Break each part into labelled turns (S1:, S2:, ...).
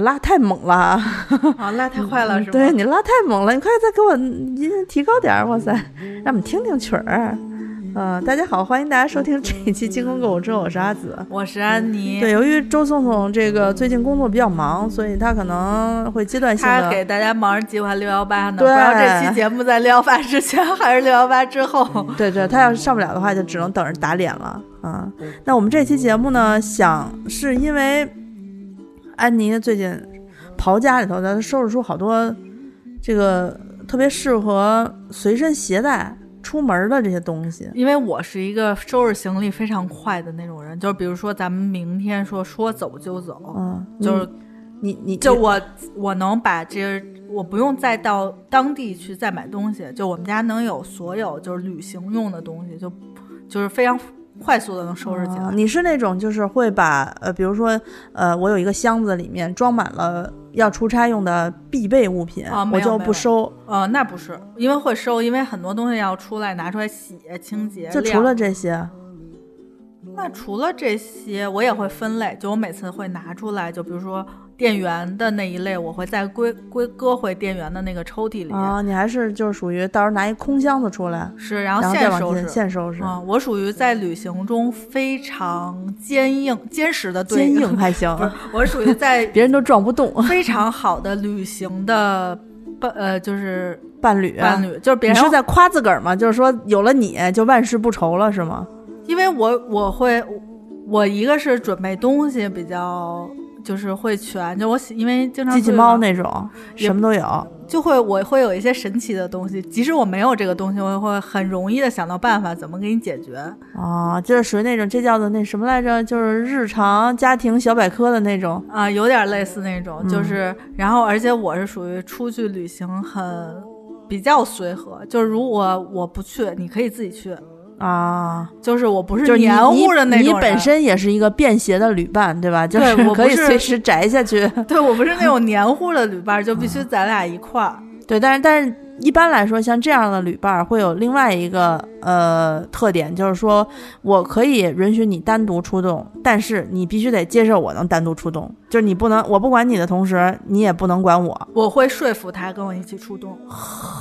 S1: 你拉太猛了，
S2: 啊，拉太快了是吧？
S1: 对你拉太猛了，你快再给我音提高点儿，哇塞，让我们听听曲儿。呃，大家好，欢迎大家收听这一期《精工购物车》，我是阿紫，
S2: 我是安妮。
S1: 对，由于周颂颂这个最近工作比较忙，所以他可能会阶段性的。
S2: 他给大家忙着计划六幺八呢，不
S1: 对
S2: 知道这期节目在六幺八之前还是六幺八之后。
S1: 对对，他要是上不了的话，就只能等着打脸了。嗯，那我们这期节目呢，想是因为安妮最近刨家里头，她收拾出好多这个特别适合随身携带出门的这些东西。
S2: 因为我是一个收拾行李非常快的那种人，就是比如说咱们明天说说走就走，
S1: 嗯，
S2: 就是
S1: 你你
S2: 就我我能把这我不用再到当地去再买东西，就我们家能有所有就是旅行用的东西，就就是非常快速的能收拾起来。
S1: 啊你是那种就是会把呃，比如说呃，我有一个箱子里面装满了要出差用的必备物品，
S2: 啊
S1: 我就不收。
S2: 呃，那不是，因为会收，因为很多东西要出来拿出来洗清洁。
S1: 就除了这些，
S2: 那除了这些，我也会分类，就我每次会拿出来，就比如说电源的那一类，我会再归归搁回电源的那个抽屉里。
S1: 啊，你还是就是属于到时候拿一空箱子出来，
S2: 是，然
S1: 然后
S2: 现收拾。
S1: 现收拾，
S2: 啊，我属于在旅行中非常坚硬、坚实的对
S1: 坚硬还行
S2: 不，是，我属于在
S1: 别人都撞不动。
S2: 非常好的旅行的伴呃，就是
S1: 伴侣，
S2: 伴侣，就是别人
S1: 你是在夸自个儿吗？就是说有了你就万事不愁了，是吗？
S2: 因为我我会我一个是准备东西比较就是会全，就我喜因为经常
S1: 机器猫那种，什么都有。
S2: 就会我会有一些神奇的东西，即使我没有这个东西，我也会很容易的想到办法怎么给你解决。
S1: 哦，就是属于那种，这叫做那什么来着？就是日常家庭小百科的那种。
S2: 啊、有点类似那种，
S1: 嗯
S2: 就是，然后而且我是属于出去旅行很比较随和，就是如果我不去，你可以自己去，
S1: 啊，
S2: 就是我不
S1: 就是
S2: 黏糊的那
S1: 你，
S2: 种人
S1: 你本身也是一个便携的旅伴，对吧？就
S2: 对
S1: 是可以
S2: 我不是
S1: 随时宅下去。
S2: 对我不是那种黏糊的旅伴，就必须咱俩一块儿。
S1: 对，但是但是一般来说，像这样的旅伴儿会有另外一个呃特点，就是说我可以允许你单独出动，但是你必须得接受我能单独出动，就是你不能我不管你的同时，你也不能管我。
S2: 我会说服他跟我一起出动，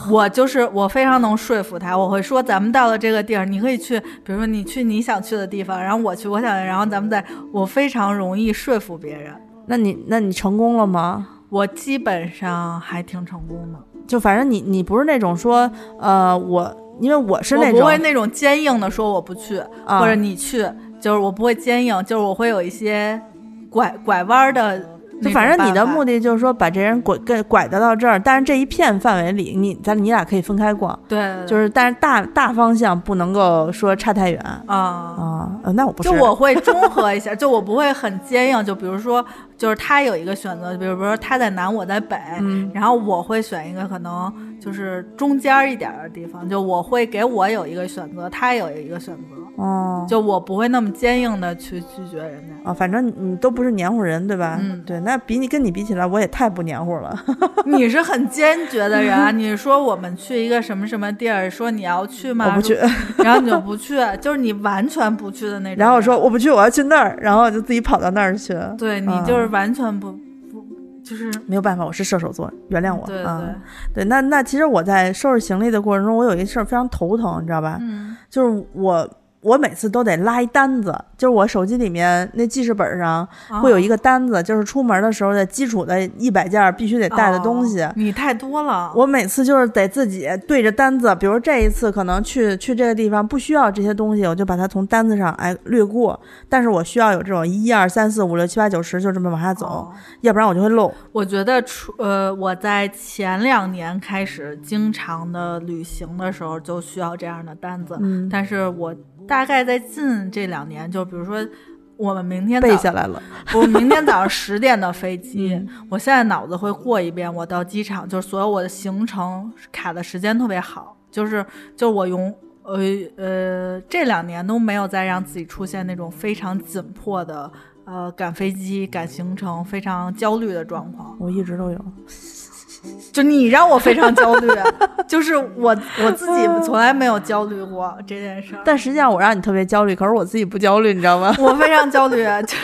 S2: 我就是我非常能说服他，我会说咱们到了这个地儿，你可以去，比如说你去你想去的地方，然后我去我想，然后咱们再，我非常容易说服别人，
S1: 那你那你成功了吗？
S2: 我基本上还挺成功的，
S1: 就反正你你不是那种说呃我因为我是那种
S2: 我不会那种坚硬的说我不去，
S1: 啊
S2: 或者你去，就是我不会坚硬，就是我会有一些拐拐弯儿的
S1: 就反正你的目的就是说把这人拐跟拐到到这儿，但是这一片范围里，你咱你俩可以分开逛，
S2: 对，
S1: 就是是但是大大方向不能够说差太远
S2: 啊。
S1: 啊、呃那我不是，
S2: 就我会中和一下，就我不会很坚硬。就比如说，就是他有一个选择，比如说他在南，我在北，
S1: 嗯
S2: 然后我会选一个可能就是中间一点的地方，就我会给我有一个选择，他有一个选择，
S1: 哦
S2: 就我不会那么坚硬的去拒绝人家。
S1: 啊，反正你你都不是黏糊人对吧？
S2: 嗯
S1: 对，那比你跟你比起来，我也太不黏糊了。
S2: 你是很坚决的人啊，你说我们去一个什么什么地儿，说你要去吗？
S1: 我不去，
S2: 然后你就不去，就是你完全不去的那种。
S1: 然后我说，我不去，我要去那儿，然后我就自己跑到那儿去。
S2: 对你
S1: 嗯
S2: 就是完全不不，就是
S1: 没有办法，我是射手座，原谅我。
S2: 对对
S1: 那那其实我在收拾行李的过程中，我有一事儿非常头疼，你知道吧？
S2: 嗯
S1: 就是我我每次都得拉一单子，就是我手机里面那记事本上会有一个单子，就是出门的时候的基础的一百件必须得带的东西。
S2: 哦你太多了。
S1: 我每次就是得自己对着单子，比如这一次可能去去这个地方不需要这些东西，我就把它从单子上哎略过。但是我需要有这种一二三四五六七八九十，就这么往下走，
S2: 哦
S1: 要不然我就会漏。
S2: 我觉得出呃，我在前两年开始经常的旅行的时候，就需要这样的单子。
S1: 嗯，
S2: 但是我大概在近这两年，就比如说我们明天早
S1: 背下来了。
S2: 我明天早上十点的飞机，
S1: 嗯
S2: 我现在脑子会过一遍，我到机场就是所有我的行程卡的时间特别好，就是就我用呃呃这两年都没有再让自己出现那种非常紧迫的呃赶飞机、赶行程、非常焦虑的状况。
S1: 我一直都有。
S2: 就你让我非常焦虑，就是我我自己从来没有焦虑过这件事儿，
S1: 但实际上我让你特别焦虑，可是我自己不焦虑，你知道吗？
S2: 我非常焦虑。就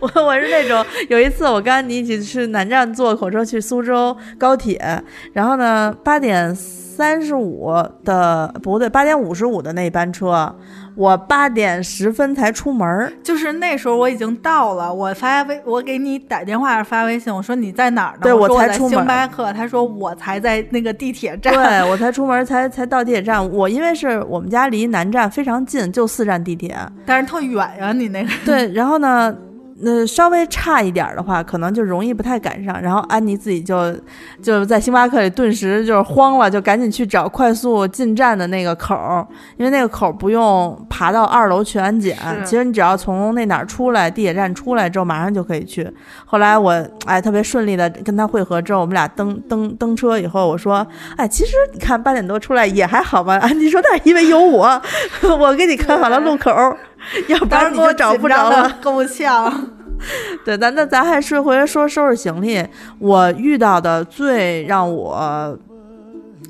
S1: 我我是那种有一次我跟安妮一起去南站坐火车去苏州高铁，然后呢八点三十五的不对八点五十五的那班车，我八点十分才出门儿。
S2: 就是那时候我已经到了，我发微我给你打电话发微信，我说你在哪儿呢？
S1: 对我才出门
S2: 星巴克，他说我才在那个地铁站。
S1: 对我才出门才才到地铁站，我因为是我们家离南站非常近，就四站地铁。
S2: 但是特远呀，你那个。
S1: 对，然后呢，那稍微差一点儿的话，可能就容易不太赶上。然后安妮自己就就在星巴克里顿时就是慌了，就赶紧去找快速进站的那个口儿，因为那个口儿不用爬到二楼去安检，其实你只要从那哪儿出来，地铁站出来之后，马上就可以去。后来我哎特别顺利的跟他会合之后，我们俩登登登车以后，我说哎，其实你看八点多出来也还好吧。安妮说那是因为有我，我给你看好了路口儿。要不然你就找不着了。
S2: 够呛。
S1: 对，咱那咱还是回来说收拾行李。我遇到的最让我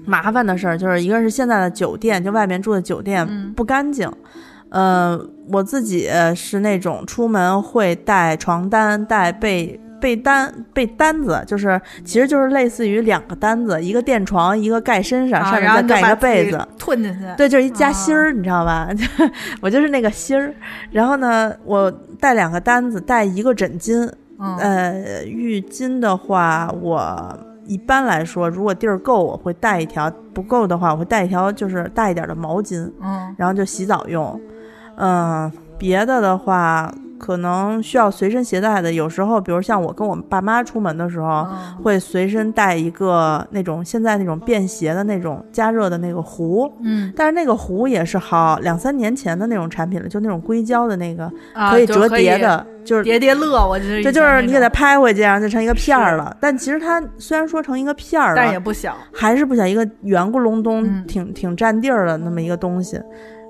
S1: 麻烦的事儿，就是一个是现在的酒店，就外面住的酒店
S2: 嗯
S1: 不干净。嗯、我自己是那种出门会带床单、带被被单、被单子，就是其实就是类似于两个单子，一个垫床，一个盖身上，
S2: 啊
S1: 上面再盖一个被子。
S2: 吞进去。
S1: 对，就是一夹心
S2: 啊
S1: 儿，你知道吧？我就是那个心儿。然后呢，我带两个单子，带一个枕巾。
S2: 嗯，
S1: 呃，浴巾的话，我一般来说，如果地儿够，我会带一条；不够的话，我会带一条就是大一点的毛巾，
S2: 嗯
S1: 然后就洗澡用。嗯、别的的话，可能需要随身携带的，有时候，比如像我跟我爸妈出门的时候，
S2: 嗯
S1: 会随身带一个那种现在那种便携的那种加热的那个壶。
S2: 嗯，
S1: 但是那个壶也是好两三年前的那种产品了，就那种硅胶的那个，
S2: 啊
S1: 可以折叠的，就是
S2: 叠叠乐，我觉得
S1: 这就是你给它
S2: 它，
S1: 拍回去，然后就成一个片儿了。但其实它虽然说成一个片儿
S2: 但也
S1: 了，
S2: 不小。
S1: 还是不小，一个圆咕隆咚，
S2: 嗯
S1: 挺挺占地儿的那么一个东西。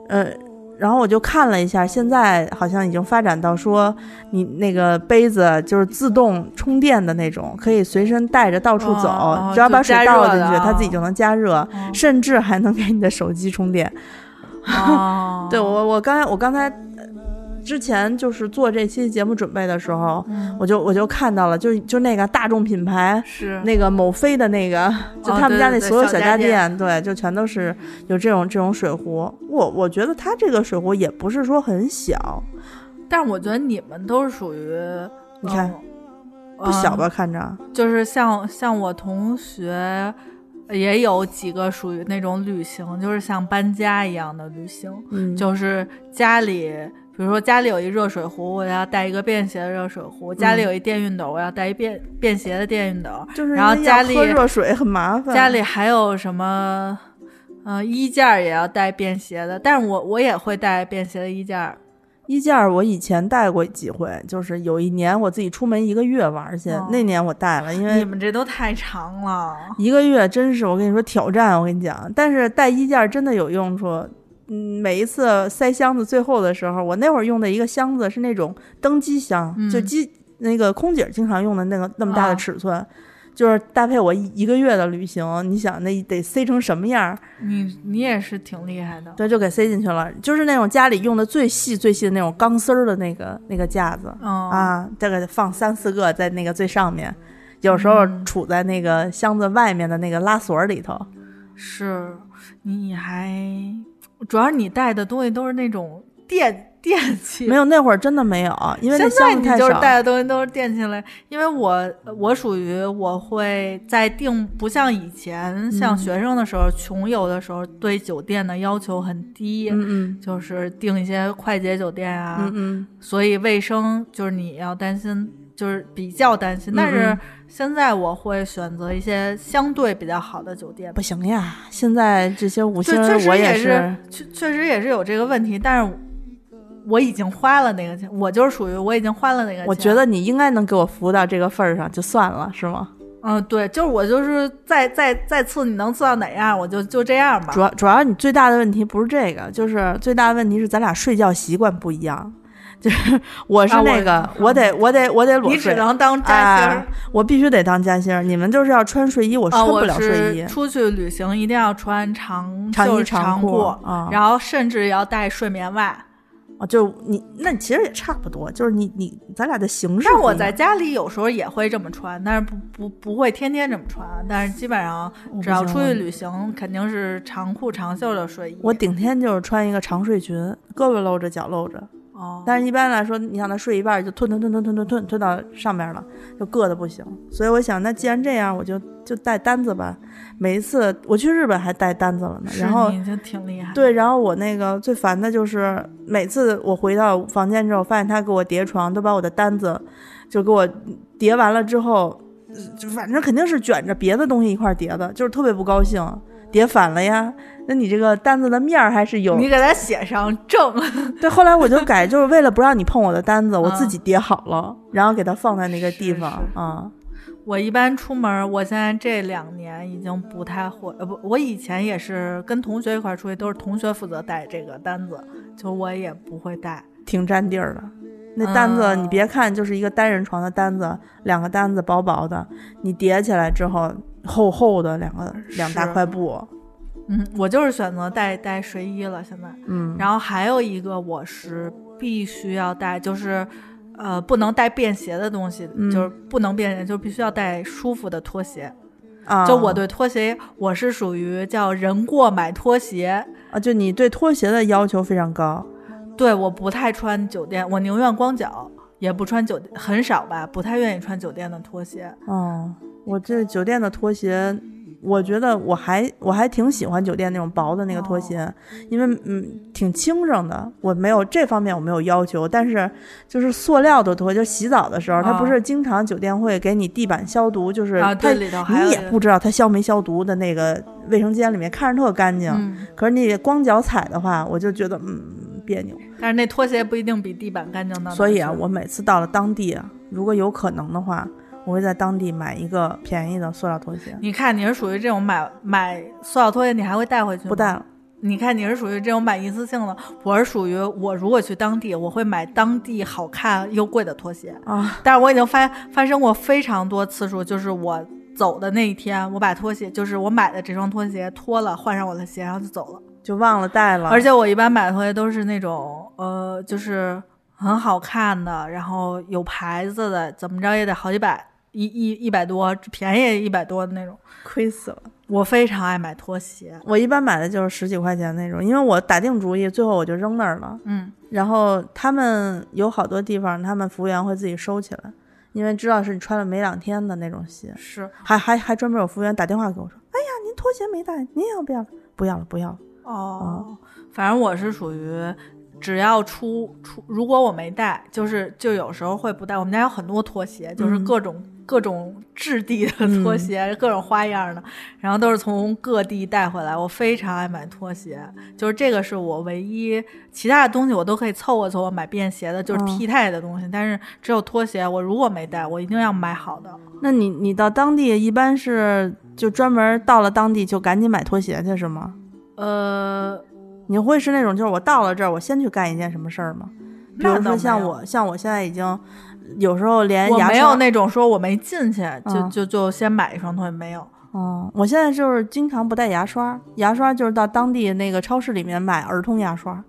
S1: 呃，然后我就看了一下，现在好像已经发展到说，你那个杯子就是自动充电的那种，可以随身带着到处走，
S2: 哦
S1: 只要把水倒进去，它自己就能加热，
S2: 嗯
S1: 甚至还能给你的手机充电。
S2: 哦，
S1: 对我，我刚才我刚才呃之前就是做这期节目准备的时候，
S2: 嗯。
S1: 我就我就看到了，就就那个大众品牌，
S2: 是。
S1: 那个某飞的那个，就
S2: 哦
S1: 他们家那所有小家
S2: 电。
S1: 电，对，就全都是有这种这种水壶。我我觉得它这个水壶也不是说很小，
S2: 但是我觉得你们都是属于，
S1: 你看
S2: 嗯
S1: 不小吧？看着，
S2: 就是像像我同学也有几个属于那种旅行，就是像搬家一样的旅行，
S1: 嗯，
S2: 就是家里。比如说家里有一热水壶，我要带一个便携的热水壶；家里有一电熨斗，我要带一便便携的电熨斗。
S1: 就是
S2: 然后家里
S1: 喝热水很麻烦，
S2: 家里还有什么，呃，衣架也要带便携的，但是我我也会带便携的衣架。
S1: 衣架我以前带过几回，就是有一年我自己出门一个月玩去，
S2: 哦
S1: 那年我带了，因为
S2: 你们这都太长了。
S1: 一个月真是我跟你说挑战，我跟你讲，但是带衣架真的有用处。嗯，每一次塞箱子最后的时候，我那会儿用的一个箱子是那种登机箱，
S2: 嗯
S1: 就机那个空姐经常用的那个那么大的
S2: 啊
S1: 尺寸，就是搭配我一一个月的旅行，你想那得塞成什么样儿？
S2: 你你也是挺厉害的。
S1: 对，就给塞进去了，就是那种家里用的最细最细的那种钢丝儿的那个那个架子。
S2: 嗯
S1: 啊，大概放三四个在那个最上面，有时候
S2: 嗯
S1: 杵在那个箱子外面的那个拉锁里头。
S2: 是，你还主要你带的东西都是那种电电器，
S1: 没有，那会儿真的没有，因为那
S2: 现在你就是。带的东西都是电器类，因为我我属于我会在订，不像以前像
S1: 嗯。
S2: 学生的时候、穷游的时候，对酒店的要求很低，
S1: 嗯嗯。
S2: 就是订一些快捷酒店啊，
S1: 嗯嗯，
S2: 所以卫生就是你要担心，就是比较担心。但是
S1: 嗯
S2: 现在我会选择一些相对比较好的酒店
S1: 不，行呀，现在这些五星我
S2: 也
S1: 是，
S2: 确确实也是有这个问题，但是我已经花了那个钱，我就是属于我已经花了那个钱。
S1: 我觉得你应该能给我服务到这个份儿上，就算了，是吗？
S2: 嗯，对，就是我就是再再再次你能做到哪样，我就就这样吧
S1: 主。要主要你最大的问题不是这个，就是最大的问题是咱俩睡觉习惯不一样。就 是我是那个，我得我得我得裸
S2: 你只
S1: 睡，
S2: 能当夹心。
S1: 我必须得当夹心儿。你们就是要穿睡衣，我
S2: 啊，
S1: 穿不了睡衣
S2: 是。出去旅行一定要穿长
S1: 长衣
S2: 袖
S1: 长裤
S2: 然后甚至要带睡眠袜。
S1: 啊，就你那其实也差不多，就是你你咱俩的形式。
S2: 但我在家里有时候也会这么穿，但是不不不会天天这么穿。但是基本上只要出去旅行，肯定是长裤长袖的睡衣。
S1: 我顶天就是穿一个长睡裙，胳膊露着，脚露着。
S2: 哦，
S1: 但是一般来说，你想他睡一半就吞吞吞吞吞吞吞吞到上面了，就硌的不行。所以我想，那既然这样，我就就带单子吧。每一次我去日本还带单子了呢。然后
S2: 你就挺厉害。
S1: 对，然后我那个最烦的就是每次我回到房间之后，发现他给我叠床，都把我的单子就给我叠完了之后，就反正肯定是卷着别的东西一块叠的，就是特别不高兴，叠反了呀。那你这个单子的面儿还是有，
S2: 你给他写上正。
S1: 对，后来我就改，就是为了不让你碰我的单子，我自
S2: 嗯
S1: 己叠好了，然后给它放在那个地方
S2: 是
S1: 啊。
S2: 我一般出门，我现在这两年已经不太会，呃不，我以前也是跟同学一块儿出去，都是同学负责带这个单子，就我也不会带。
S1: 挺占地儿的。那单子
S2: 嗯
S1: 你别看就是一个单人床的单子，两个单子薄薄的，你叠起来之后厚厚的两个两大块布，
S2: 嗯，我就是选择带带睡衣了，现在。
S1: 嗯，
S2: 然后还有一个我是必须要带，就是呃不能带便携的东西，
S1: 嗯
S2: 就是不能便携，就必须要带舒服的拖鞋。
S1: 啊，
S2: 就我对拖鞋，我是属于叫人过买拖鞋。
S1: 啊，就你对拖鞋的要求非常高，
S2: 对，我不太穿酒店，我宁愿光脚，也不穿酒，很少吧，不太愿意穿酒店的拖鞋。
S1: 哦，我这酒店的拖鞋，我觉得我还我还挺喜欢酒店那种薄的那个拖鞋，因为嗯挺轻省的。我没有这方面我没有要求，但是就是塑料的拖，就洗澡的时候，它不
S2: 哦
S1: 是经常酒店会给你地板消毒，就是
S2: 啊，
S1: 它你也不知道它消没消毒的那个卫生间里面看着特干净，
S2: 嗯，
S1: 可是你光脚踩的话，我就觉得嗯别扭。
S2: 但是那拖鞋不一定比地板干净的
S1: 所以啊，我每次到了当地啊，如果有可能的话，我会在当地买一个便宜的塑料拖鞋，
S2: 你看你是属于这种买买塑料拖鞋，你还会带回去吗？
S1: 不带了。
S2: 你看你是属于这种买一次性的，我是属于我如果去当地，我会买当地好看又贵的拖鞋。
S1: 啊，
S2: 但是我已经发发生过非常多次数，就是我走的那一天，我把拖鞋，就是我买的这双拖鞋脱了，换上我的鞋，然后就走了。
S1: 就忘了带了。
S2: 而且我一般买的拖鞋都是那种呃，就是很好看的，然后有牌子的，怎么着也得好几百，一一一百多，便宜一百多的那种。
S1: 亏死了。
S2: 我非常爱买拖鞋，
S1: 我一般买的就是十几块钱那种，因为我打定主意，最后我就扔那儿了。
S2: 嗯，
S1: 然后他们有好多地方，他们服务员会自己收起来，因为知道是你穿了没两天的那种鞋。
S2: 是
S1: 还还还专门有服务员打电话给我说：“哎呀，您拖鞋没带，您要不要？不要了，不要了。
S2: 哦，反正我是属于。只要出出，如果我没带，就是就有时候会不带。我们家有很多拖鞋，就是
S1: 嗯
S2: 各种、各种质地的拖鞋，各种花样的，然后都是从各地带回来。我非常爱买拖鞋，就是这个是我唯一，其他的东西我都可以凑合凑合买便携的，就是
S1: 嗯
S2: 替代的东西。但是只有拖鞋，我如果没带，我一定要买好的。
S1: 那你你到当地一般是就专门到了当地就赶紧买拖鞋去是吗？
S2: 呃，
S1: 你会是那种就是我到了这儿我先去干一件什么事儿吗？比如说像我像我现在已经有时候连
S2: 我没有那种说我没进去就、
S1: 嗯
S2: 就就先买一双拖鞋，没有。
S1: 嗯，我现在就是经常不带牙刷，牙刷就是到当地那个超市里面买儿童牙刷，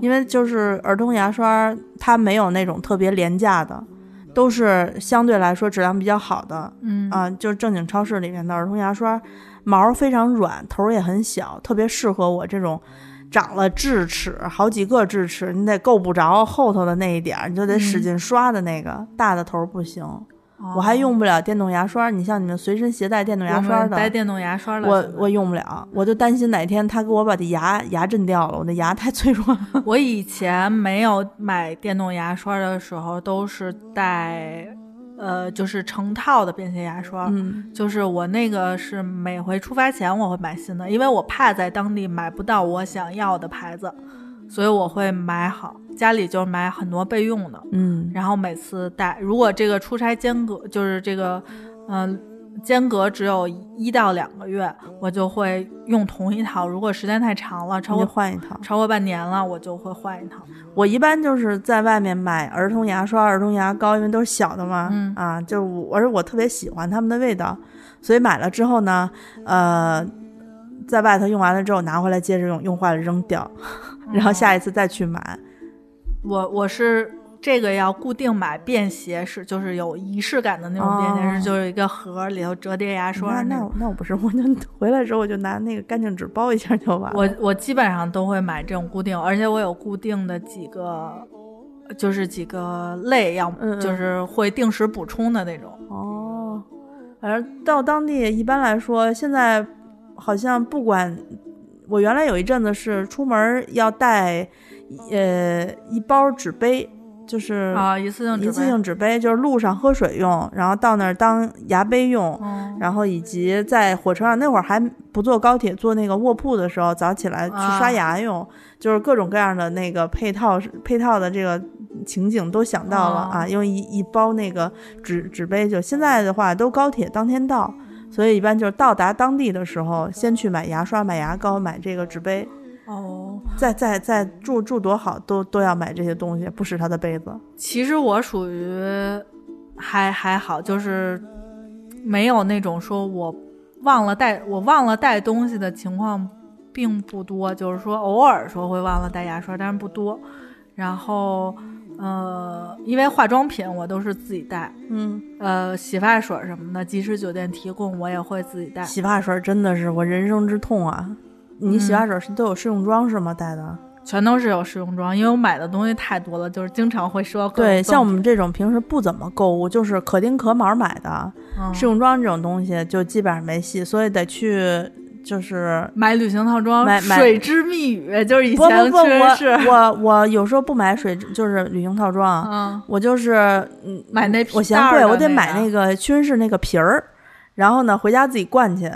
S1: 因为就是儿童牙刷它没有那种特别廉价的，都是相对来说质量比较好的
S2: 嗯
S1: 啊、就是正经超市里面的儿童牙刷，毛非常软，头也很小，特别适合我这种。长了智齿，好几个智齿，你得够不着后头的那一点儿，你就得使
S2: 嗯
S1: 劲刷的那个，大的头儿不行。
S2: 哦
S1: 我还用不了电动牙刷，你像你们随身携带电动牙刷的，
S2: 带电动牙刷了。
S1: 我我用不了，我就担心哪天他给我把这牙牙震掉了，我的牙太脆弱了。
S2: 我以前没有买电动牙刷的时候，都是带，呃，就是成套的便携牙刷。
S1: 嗯
S2: 就是我那个是每回出发前我会买新的，因为我怕在当地买不到我想要的牌子，所以我会买好，家里就买很多备用的，
S1: 嗯
S2: 然后每次带。如果这个出差间隔就是这个，嗯、间隔只有一到两个月，我就会用同一套。如果时间太长了，超过
S1: 换一套。
S2: 超过半年了，我就会换一套。
S1: 我一般就是在外面买儿童牙刷、儿童牙膏，因为都是小的嘛，
S2: 嗯
S1: 啊，就是我，而且我特别喜欢它们的味道，所以买了之后呢，呃，在外头用完了之后拿回来接着用，用坏了扔掉，然后下一次再去买。
S2: 我我是这个要固定买便携式，就是有仪式感的那种便携式，
S1: 哦
S2: 就是一个盒里头折叠牙刷
S1: 那那
S2: 那。
S1: 我不是，我就回来的时候我就拿那个干净纸包一下就完了。
S2: 我我基本上都会买这种固定，而且我有固定的几个，就是几个类要，就是会定时补充的那种。
S1: 哦，反正到当地一般来说，现在好像不管我原来有一阵子是出门要带呃一包纸杯，就是
S2: 啊，一次性纸
S1: 一次
S2: 杯。
S1: 性纸杯，就是路上喝水用，然后到那儿当牙杯用。
S2: 嗯，
S1: 然后以及在火车上那会儿还不坐高铁，坐那个卧铺的时候，早起来去刷
S2: 啊
S1: 牙用，就是各种各样的那个配套配套的这个情景都想到了、
S2: 哦
S1: 啊，用一一包那个纸纸杯，就现在的话都高铁当天到，所以一般就是到达当地的时候，先去买牙刷、买牙膏、买这个纸杯，
S2: 哦，
S1: 再再再住住多好都都要买这些东西，不使他的杯子。
S2: 其实我属于还还好，就是没有那种说我忘了带我忘了带东西的情况并不多，就是说偶尔说会忘了带牙刷，但是不多。然后呃，因为化妆品我都是自己带，
S1: 嗯，
S2: 呃，洗发水什么的，即使酒店提供，我也会自己带。
S1: 洗发水真的是我人生之痛啊！你洗
S2: 嗯
S1: 发水是都有试用装是吗？带的？
S2: 全都是有试用装，因为我买的东西太多了，就是经常会收各种
S1: 对，像我们这种平时不怎么购物，就是可丁可卯买的
S2: 嗯
S1: 试用装这种东西，就基本上没戏，所以得去就是。
S2: 买旅行套装，
S1: 买买
S2: 水之密语，就是以前
S1: 不不，
S2: 确实是，
S1: 我我我有时候不买水，就是旅行套装，
S2: 嗯，
S1: 我就是嗯
S2: 买那皮
S1: 我嫌贵，我得买那个屈臣氏那个瓶儿，然后呢回家自己灌去。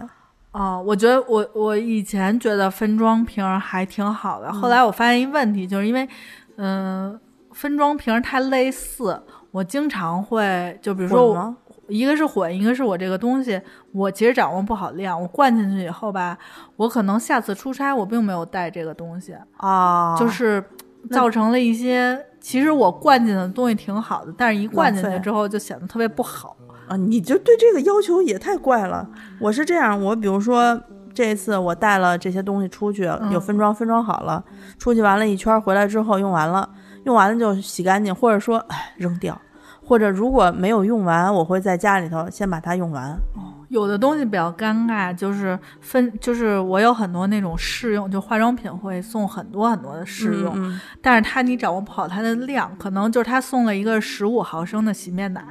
S2: 哦，我觉得我我以前觉得分装瓶儿还挺好的，
S1: 嗯
S2: 后来我发现一问题，就是因为，嗯、分装瓶儿太类似，我经常会就比如说我？一个是混，一个是我这个东西我其实掌握不好量，我灌进去以后吧，我可能下次出差我并没有带这个东西，
S1: 啊，
S2: 就是造成了一些。其实我灌进的东西挺好的，但是一灌进去之后就显得特别不好。
S1: 啊，你就对这个要求也太怪了。我是这样，我比如说这一次我带了这些东西出去，
S2: 嗯
S1: 有分装，分装好了，出去完了一圈回来之后用完了，用完了就洗干净，或者说哎扔掉，或者如果没有用完，我会在家里头先把它用完。
S2: 有的东西比较尴尬，就是分，就是我有很多那种试用，就化妆品会送很多很多的试用，
S1: 嗯
S2: 但是它你掌握不好它的量，可能就是它送了一个十五毫升的洗面奶，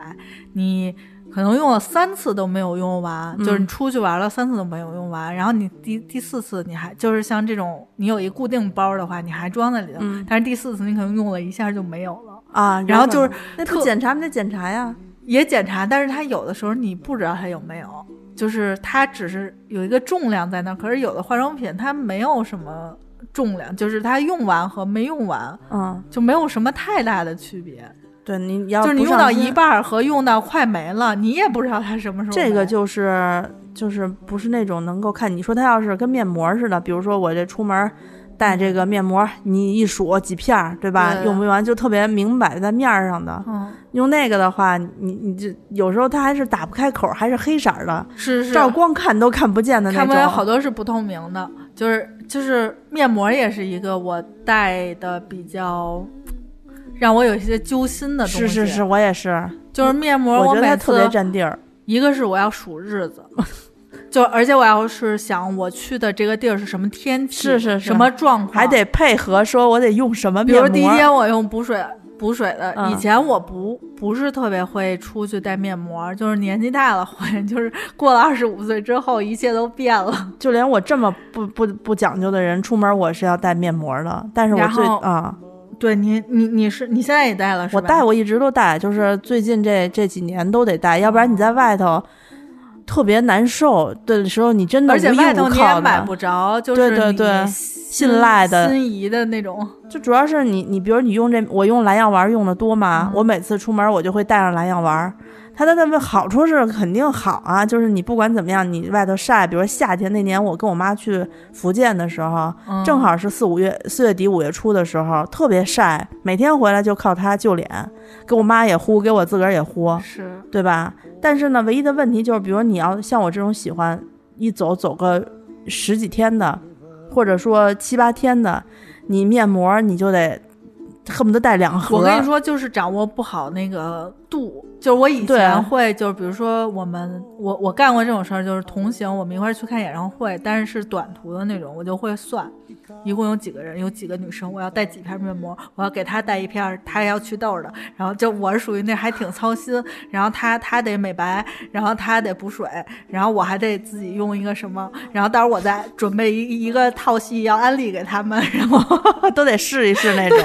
S2: 你可能用了三次都没有用完，
S1: 嗯
S2: 就是你出去玩了三次都没有用完，然后你第第四次你还就是像这种你有一固定包的话，你还装在里头，
S1: 嗯
S2: 但是第四次你可能用了一下就没有了。
S1: 啊，
S2: 然后就是
S1: 那不检查没得检查呀？
S2: 也检查，但是它有的时候你不知道它有没有，就是它只是有一个重量在那，可是有的化妆品它没有什么重量，就是它用完和没用完
S1: 嗯，
S2: 就没有什么太大的区别，
S1: 对，你要
S2: 就是你用到一半儿和用到快没了，你也不知道它什么时候
S1: 这个就是就是不是那种能够看，你说它要是跟面膜似的，比如说我这出门带这个面膜，你一数几片儿，对吧？
S2: 对
S1: 用不用完就特别明摆在面儿上的。
S2: 嗯
S1: 用那个的话，你你这有时候它还是打不开口，还是黑色儿的，
S2: 是是
S1: 照光看都看不见的那种。
S2: 看不见好多是不透明的，就是就是面膜也是一个我带的比较让我有一些揪心的东西，
S1: 是是是，，我也是，
S2: 就是面膜每
S1: 我觉得它特别占地儿。
S2: 一个是我要数日子，就而且我要是想我去的这个地儿是什么天气，
S1: 是是是
S2: 什么状况，
S1: 还得配合说，我得用什么
S2: 比
S1: 面膜？
S2: 如第一天我用补水补水的，
S1: 嗯
S2: 以前我不不是特别会出去带面膜，就是年纪大了会，就是过了二十五岁之后，一切都变了。
S1: 就连我这么不不不讲究的人，出门我是要带面膜的。但是我最啊，
S2: 对你你你是你现在也戴了是吧？
S1: 我戴我一直都戴，就是最近这这几年都得戴，要不然你在外头特别难受的时候，你真的
S2: 而且外头你也。买不着，就是
S1: 对对对
S2: 你
S1: 信赖的
S2: 心仪的那种。
S1: 就主要是你你比如你用这，我用蓝药丸用的多嘛，
S2: 嗯
S1: 我每次出门我就会带上蓝药丸。它的那个好处是肯定好啊，就是你不管怎么样，你外头晒，比如夏天那年我跟我妈去福建的时候，
S2: 嗯
S1: 正好是四五月四月底五月初的时候，特别晒，每天回来就靠它救脸，给我妈也呼，给我自个儿也呼，
S2: 是
S1: 对吧？但是呢，唯一的问题就是，比如你要像我这种喜欢一走走个十几天的，或者说七八天的，你面膜你就得恨不得带两盒。
S2: 我跟你说，就是掌握不好那个度。就是我以前会，就是比如说我们，我我干过这种事儿，就是同行，我们一块儿去看演唱会，但是是短途的那种，我就会算，一共有几个人，有几个女生，我要带几片面膜，我要给她带一片，她也要祛痘的，然后就我是属于那还挺操心，然后她她得美白，然后她得补水，然后我还得自己用一个什么，然后到时候我再准备一一个套系要安利给他们，然后
S1: 都得试一试那种。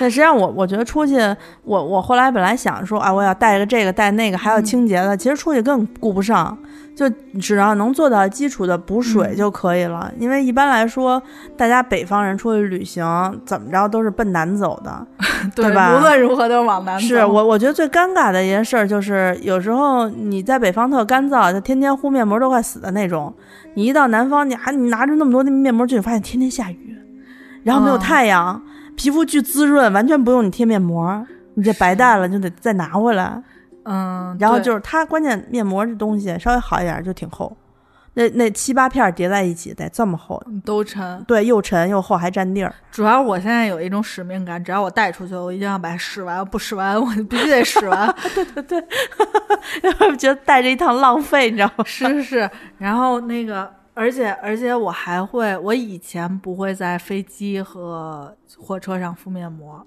S1: 但实际上我，我觉得出去，我我后来本来想说，啊，我要带个这个带那个，还要清洁的，其实出去根本顾不上，就只要能做到基础的补水就可以了。因为一般来说，大家北方人出去旅行，怎么着都是奔南走的，对吧
S2: 无论如何都是往南走。
S1: 是我我觉得最尴尬的一件事儿就是，有时候你在北方特干燥，就天天敷面膜都快死的那种。你一到南方，你还你拿着那么多的面膜去，你发现天天下雨，然后没有
S2: 嗯
S1: 太阳，皮肤巨滋润，完全不用你贴面膜，你这白带了就得再拿回来。
S2: 嗯，
S1: 然后就是它，关键面膜这东西稍微好一点就挺厚，那那七八片儿叠在一起得这么厚，
S2: 都沉。
S1: 对，又沉又厚还占地儿。
S2: 主要我现在有一种使命感，只要我带出去，我一定要把它使完，不使完我必须得使完。
S1: 对对对 觉得带这一趟浪费，你知道吗？
S2: 是是是，然后那个，而且而且我还会，我以前不会在飞机和火车上敷面膜，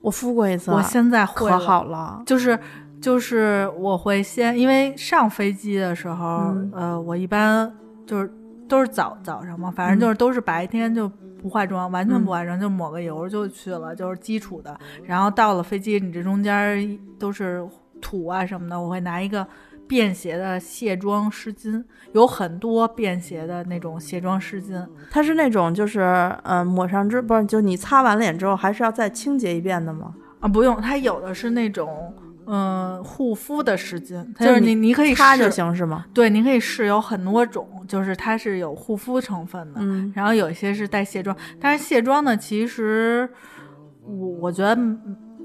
S1: 我敷过一次，
S2: 我现在会
S1: 可好了。
S2: 就是就是我会先，因为上飞机的时候，
S1: 嗯
S2: 呃，我一般就是都是早早上嘛，反正就是都是白天就不化妆，完全不化妆，就抹个油就去了，就是基础的。然后到了飞机，你这中间都是土啊什么的，我会拿一个。便携的卸妆湿巾有很多便携的那种卸妆湿巾，
S1: 它是那种就是呃抹上之不是就你擦完脸之后还是要再清洁一遍的吗？
S2: 啊，不用，它有的是那种嗯护肤的湿巾，它
S1: 就是
S2: 你你可以
S1: 擦就行是吗？
S2: 对，您可以试，有很多种，就是它是有护肤成分的，
S1: 嗯
S2: 然后有一些是带卸妆，但是卸妆呢，其实我我觉得，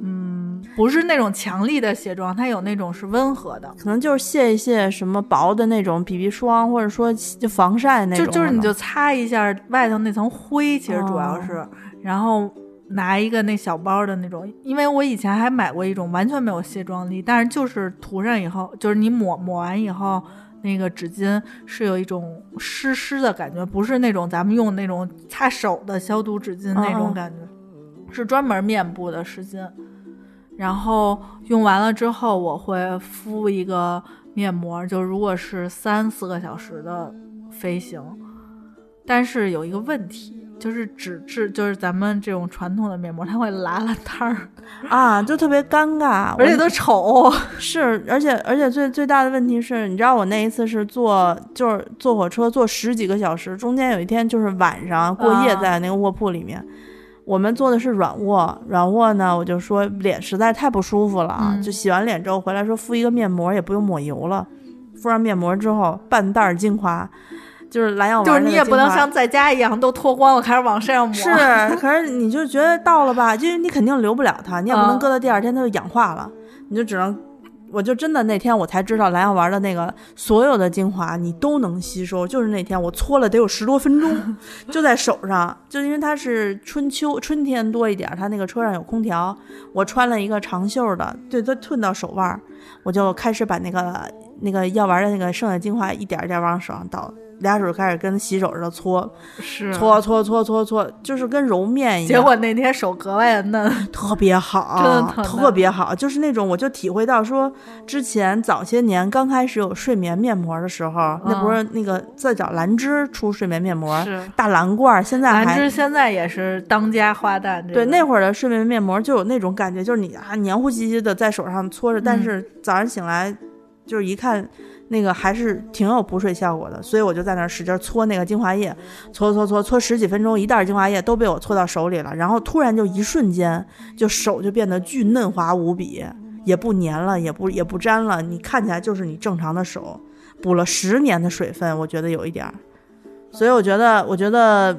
S2: 嗯，不是那种强力的卸妆，它有那种是温和的，
S1: 可能就是卸一卸什么薄的那种 BB 霜，或者说就防晒那
S2: 就
S1: 种。
S2: 就是你就擦一下外头那层灰，其实主要是，
S1: 哦
S2: 然后拿一个那小包的那种，因为我以前还买过一种完全没有卸妆力，但是就是涂上以后，就是你抹抹完以后。那个纸巾是有一种湿湿的感觉，不是那种咱们用那种擦手的消毒纸巾那种感觉，是专门面部的湿巾。然后用完了之后，我会敷一个面膜，就如果是三四个小时的飞行，但是有一个问题，就是纸质，就是咱们这种传统的面膜，它会拉拉摊儿，
S1: 啊，就特别尴尬，
S2: 而且都丑。
S1: 是，而且而且最最大的问题是，你知道我那一次是坐就是坐火车坐十几个小时，中间有一天就是晚上过夜
S2: 啊
S1: 在那个卧铺里面。我们做的是软卧，软卧呢，我就说脸实在太不舒服了啊，
S2: 嗯
S1: 就洗完脸之后回来说敷一个面膜，也不用抹油了。敷上面膜之后，半袋儿精华，就是蓝药丸
S2: 就是你也不能像在家一样都脱光了开始往身上抹。
S1: 是，可是你就觉得到了吧，就是你肯定留不了它，你也不能
S2: 嗯
S1: 搁到第二天它就氧化了，你就只能，我就真的那天我才知道蓝药丸的那个所有的精华你都能吸收，就是那天我搓了得有十多分钟，就在手上，就因为它是春秋春天多一点儿，它那个车上有空调，我穿了一个长袖的，对，它褪到手腕儿，我就开始把那个那个药丸的那个剩下精华一点儿一点儿往手上倒。俩手就开始跟洗手似的搓，
S2: 是
S1: 搓搓搓搓搓，就是跟揉面一样。
S2: 结果那天手格外的嫩，
S1: 特别好，
S2: 真的特
S1: 别好，就是那种我就体会到说，之前早些年刚开始有睡眠面膜的时候，那不是那个再找兰芝出睡眠面膜，
S2: 是
S1: 大蓝罐儿，现在
S2: 兰芝现在也是当家花旦。这
S1: 对那会儿的睡眠面膜就有那种感觉，就是你啊黏糊唧唧的在手上搓着，但
S2: 嗯
S1: 是早上醒来就是一看。那个还是挺有补水效果的，所以我就在那儿使劲搓那个精华液，搓搓搓搓十几分钟，一袋精华液都被我搓到手里了。然后突然就一瞬间，就手就变得巨嫩滑无比，也不粘了，也不也不粘了，你看起来就是你正常的手。补了十年的水分，我觉得有一点儿，所以我觉得，我觉得。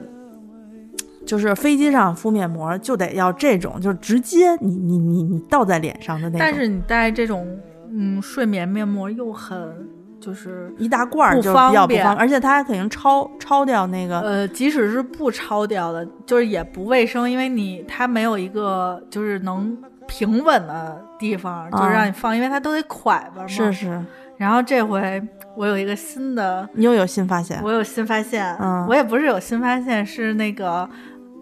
S1: 就是飞机上敷面膜就得要这种，就直接你你你你倒在脸上的那种。
S2: 但是你戴这种嗯睡眠面膜又很，就是
S1: 一大罐儿就比较
S2: 方便
S1: 不方便，而且它还肯定超超掉那个，
S2: 呃，即使是不超掉的，就是也不卫生，因为你它没有一个就是能平稳的地方，就是让你放，因为它都得蒯吧
S1: 是。是，
S2: 然后这回我有一个新的，
S1: 你又有新发现，
S2: 我有新发现，
S1: 嗯
S2: 我也不是有新发现，是那个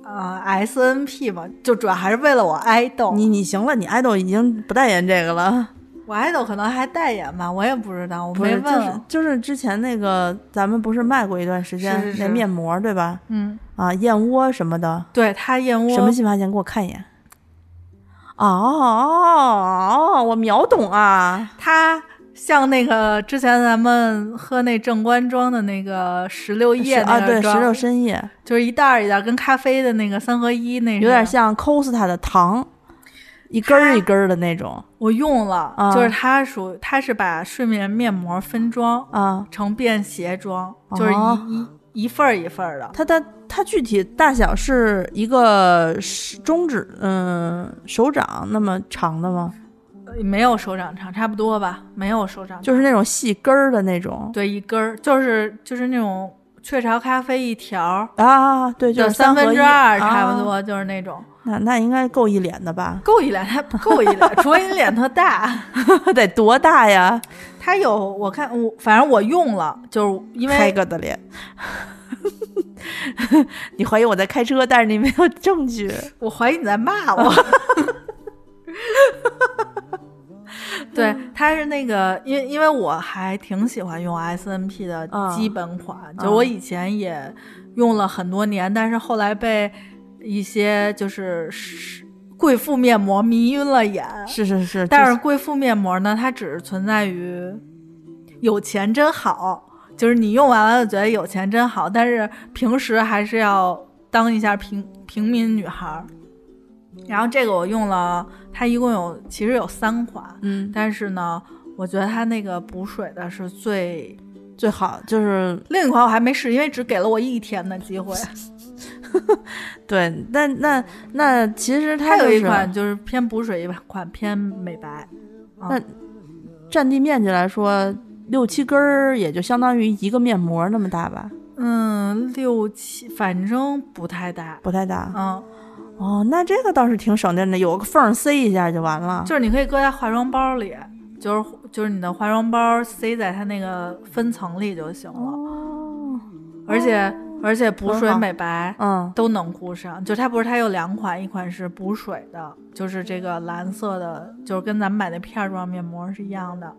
S2: 呃 S N P 嘛，就主要还是为了我爱豆。
S1: 你你行了，你爱豆已经不代言这个了，
S2: 我爱豆可能还代言吧，我也不知道，我，没问。
S1: 就是就是之前那个咱们不是卖过一段时间那面膜对吧？
S2: 嗯，
S1: 啊，燕窝什么的，
S2: 对他燕窝
S1: 什么新发现？给我看一眼。哦哦哦，我秒懂啊！
S2: 他像那个之前咱们喝那正官庄的那个石榴叶
S1: 是啊，对，石榴深叶
S2: 就是一袋儿一袋儿跟咖啡的那个三合一那
S1: 有点
S2: 是
S1: 像 Costa 的糖，一根儿一根儿的那种
S2: 我用了，
S1: 啊
S2: 就是它属它是把睡眠面膜分装
S1: 啊。
S2: 成便携装，就是一、
S1: 哦
S2: 一一份儿一份儿的。
S1: 它它它具体大小是一个食中指，嗯，手掌那么长的吗？
S2: 呃没有手掌长，差不多吧，没有手掌，
S1: 就是那种细根儿的那种
S2: 对一根儿，就是就是那种雀巢咖啡一条儿
S1: 啊，对，就
S2: 就是三分之二，差不
S1: 啊
S2: 多就是那种。
S1: 那那应该够一脸的吧？
S2: 够一脸，它不够一脸，除非你脸特大。
S1: 得多大呀？
S2: 它有，我看我反正我用了，就是因
S1: 开
S2: 为
S1: 个的脸。你怀疑我在开车，但是你没有证据。
S2: 我怀疑你在骂我。对，它是那个，因为因为我还挺喜欢用 S N P 的
S1: 嗯
S2: 基本款，
S1: 嗯
S2: 就我以前也用了很多年，但是后来被一些就是是贵妇面膜迷晕了眼。
S1: 是是是，
S2: 但
S1: 是
S2: 贵妇面膜呢，它只是存在于有钱真好，就是你用完了就觉得有钱真好，但是平时还是要当一下平平民女孩儿。然后这个我用了，它一共有其实有三款，
S1: 嗯，
S2: 但是呢，我觉得它那个补水的是最。
S1: 最好就是
S2: 另一款我还没试，因为只给了我一天的机会。
S1: 对，那那那其实它
S2: 它有一款就是偏补水，一款偏美白。
S1: 那占地面积来说，六七根儿也就相当于一个面膜那么大吧，
S2: 嗯，六七，反正不太大。
S1: 不太大。
S2: 嗯，
S1: 哦，那这个倒是挺省电的，有个缝儿塞一下就完了。
S2: 就是你可以搁在化妆包里，就是就是你的化妆包塞在它那个分层里就行了。
S1: 哦，
S2: 而且而且补水美白
S1: 嗯
S2: 都能顾上。就它不是它有两款，一款是补水的，就是这个蓝色的，就是跟咱们买的片儿状面膜是一样的。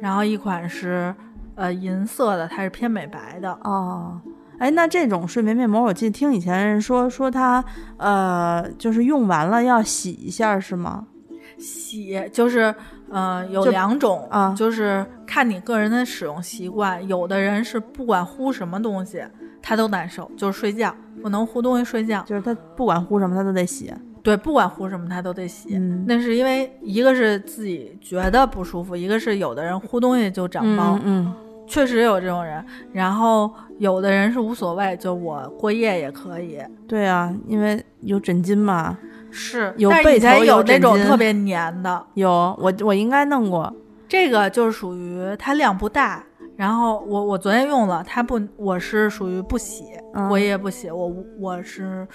S2: 然后一款是呃银色的，它是偏美白的。
S1: 哦，哎，那这种睡眠面膜，我记得听以前人说说它，呃，就是用完了要洗一下，是吗？
S2: 洗就是呃有两种
S1: 啊
S2: 就是看你个人的使用习惯。有的人是不管敷什么东西他都难受，就是睡觉不能呼东西睡觉。
S1: 就是他不管呼什么，他都得洗。
S2: 对，不管呼什么他都得洗。
S1: 嗯
S2: 那是因为一个是自己觉得不舒服，一个是有的人呼东西就长包，
S1: 嗯
S2: 确实有这种人。然后有的人是无所谓，就我过夜也可以。
S1: 嗯，对啊，因为有枕巾嘛，
S2: 是
S1: 有
S2: 但以前
S1: 被头有
S2: 有那种特别粘的，
S1: 有我我应该弄过。
S2: 这个就是属于它量不大。然后我我昨天用了，它不，我是属于不洗，
S1: 嗯
S2: 过夜不洗，我我是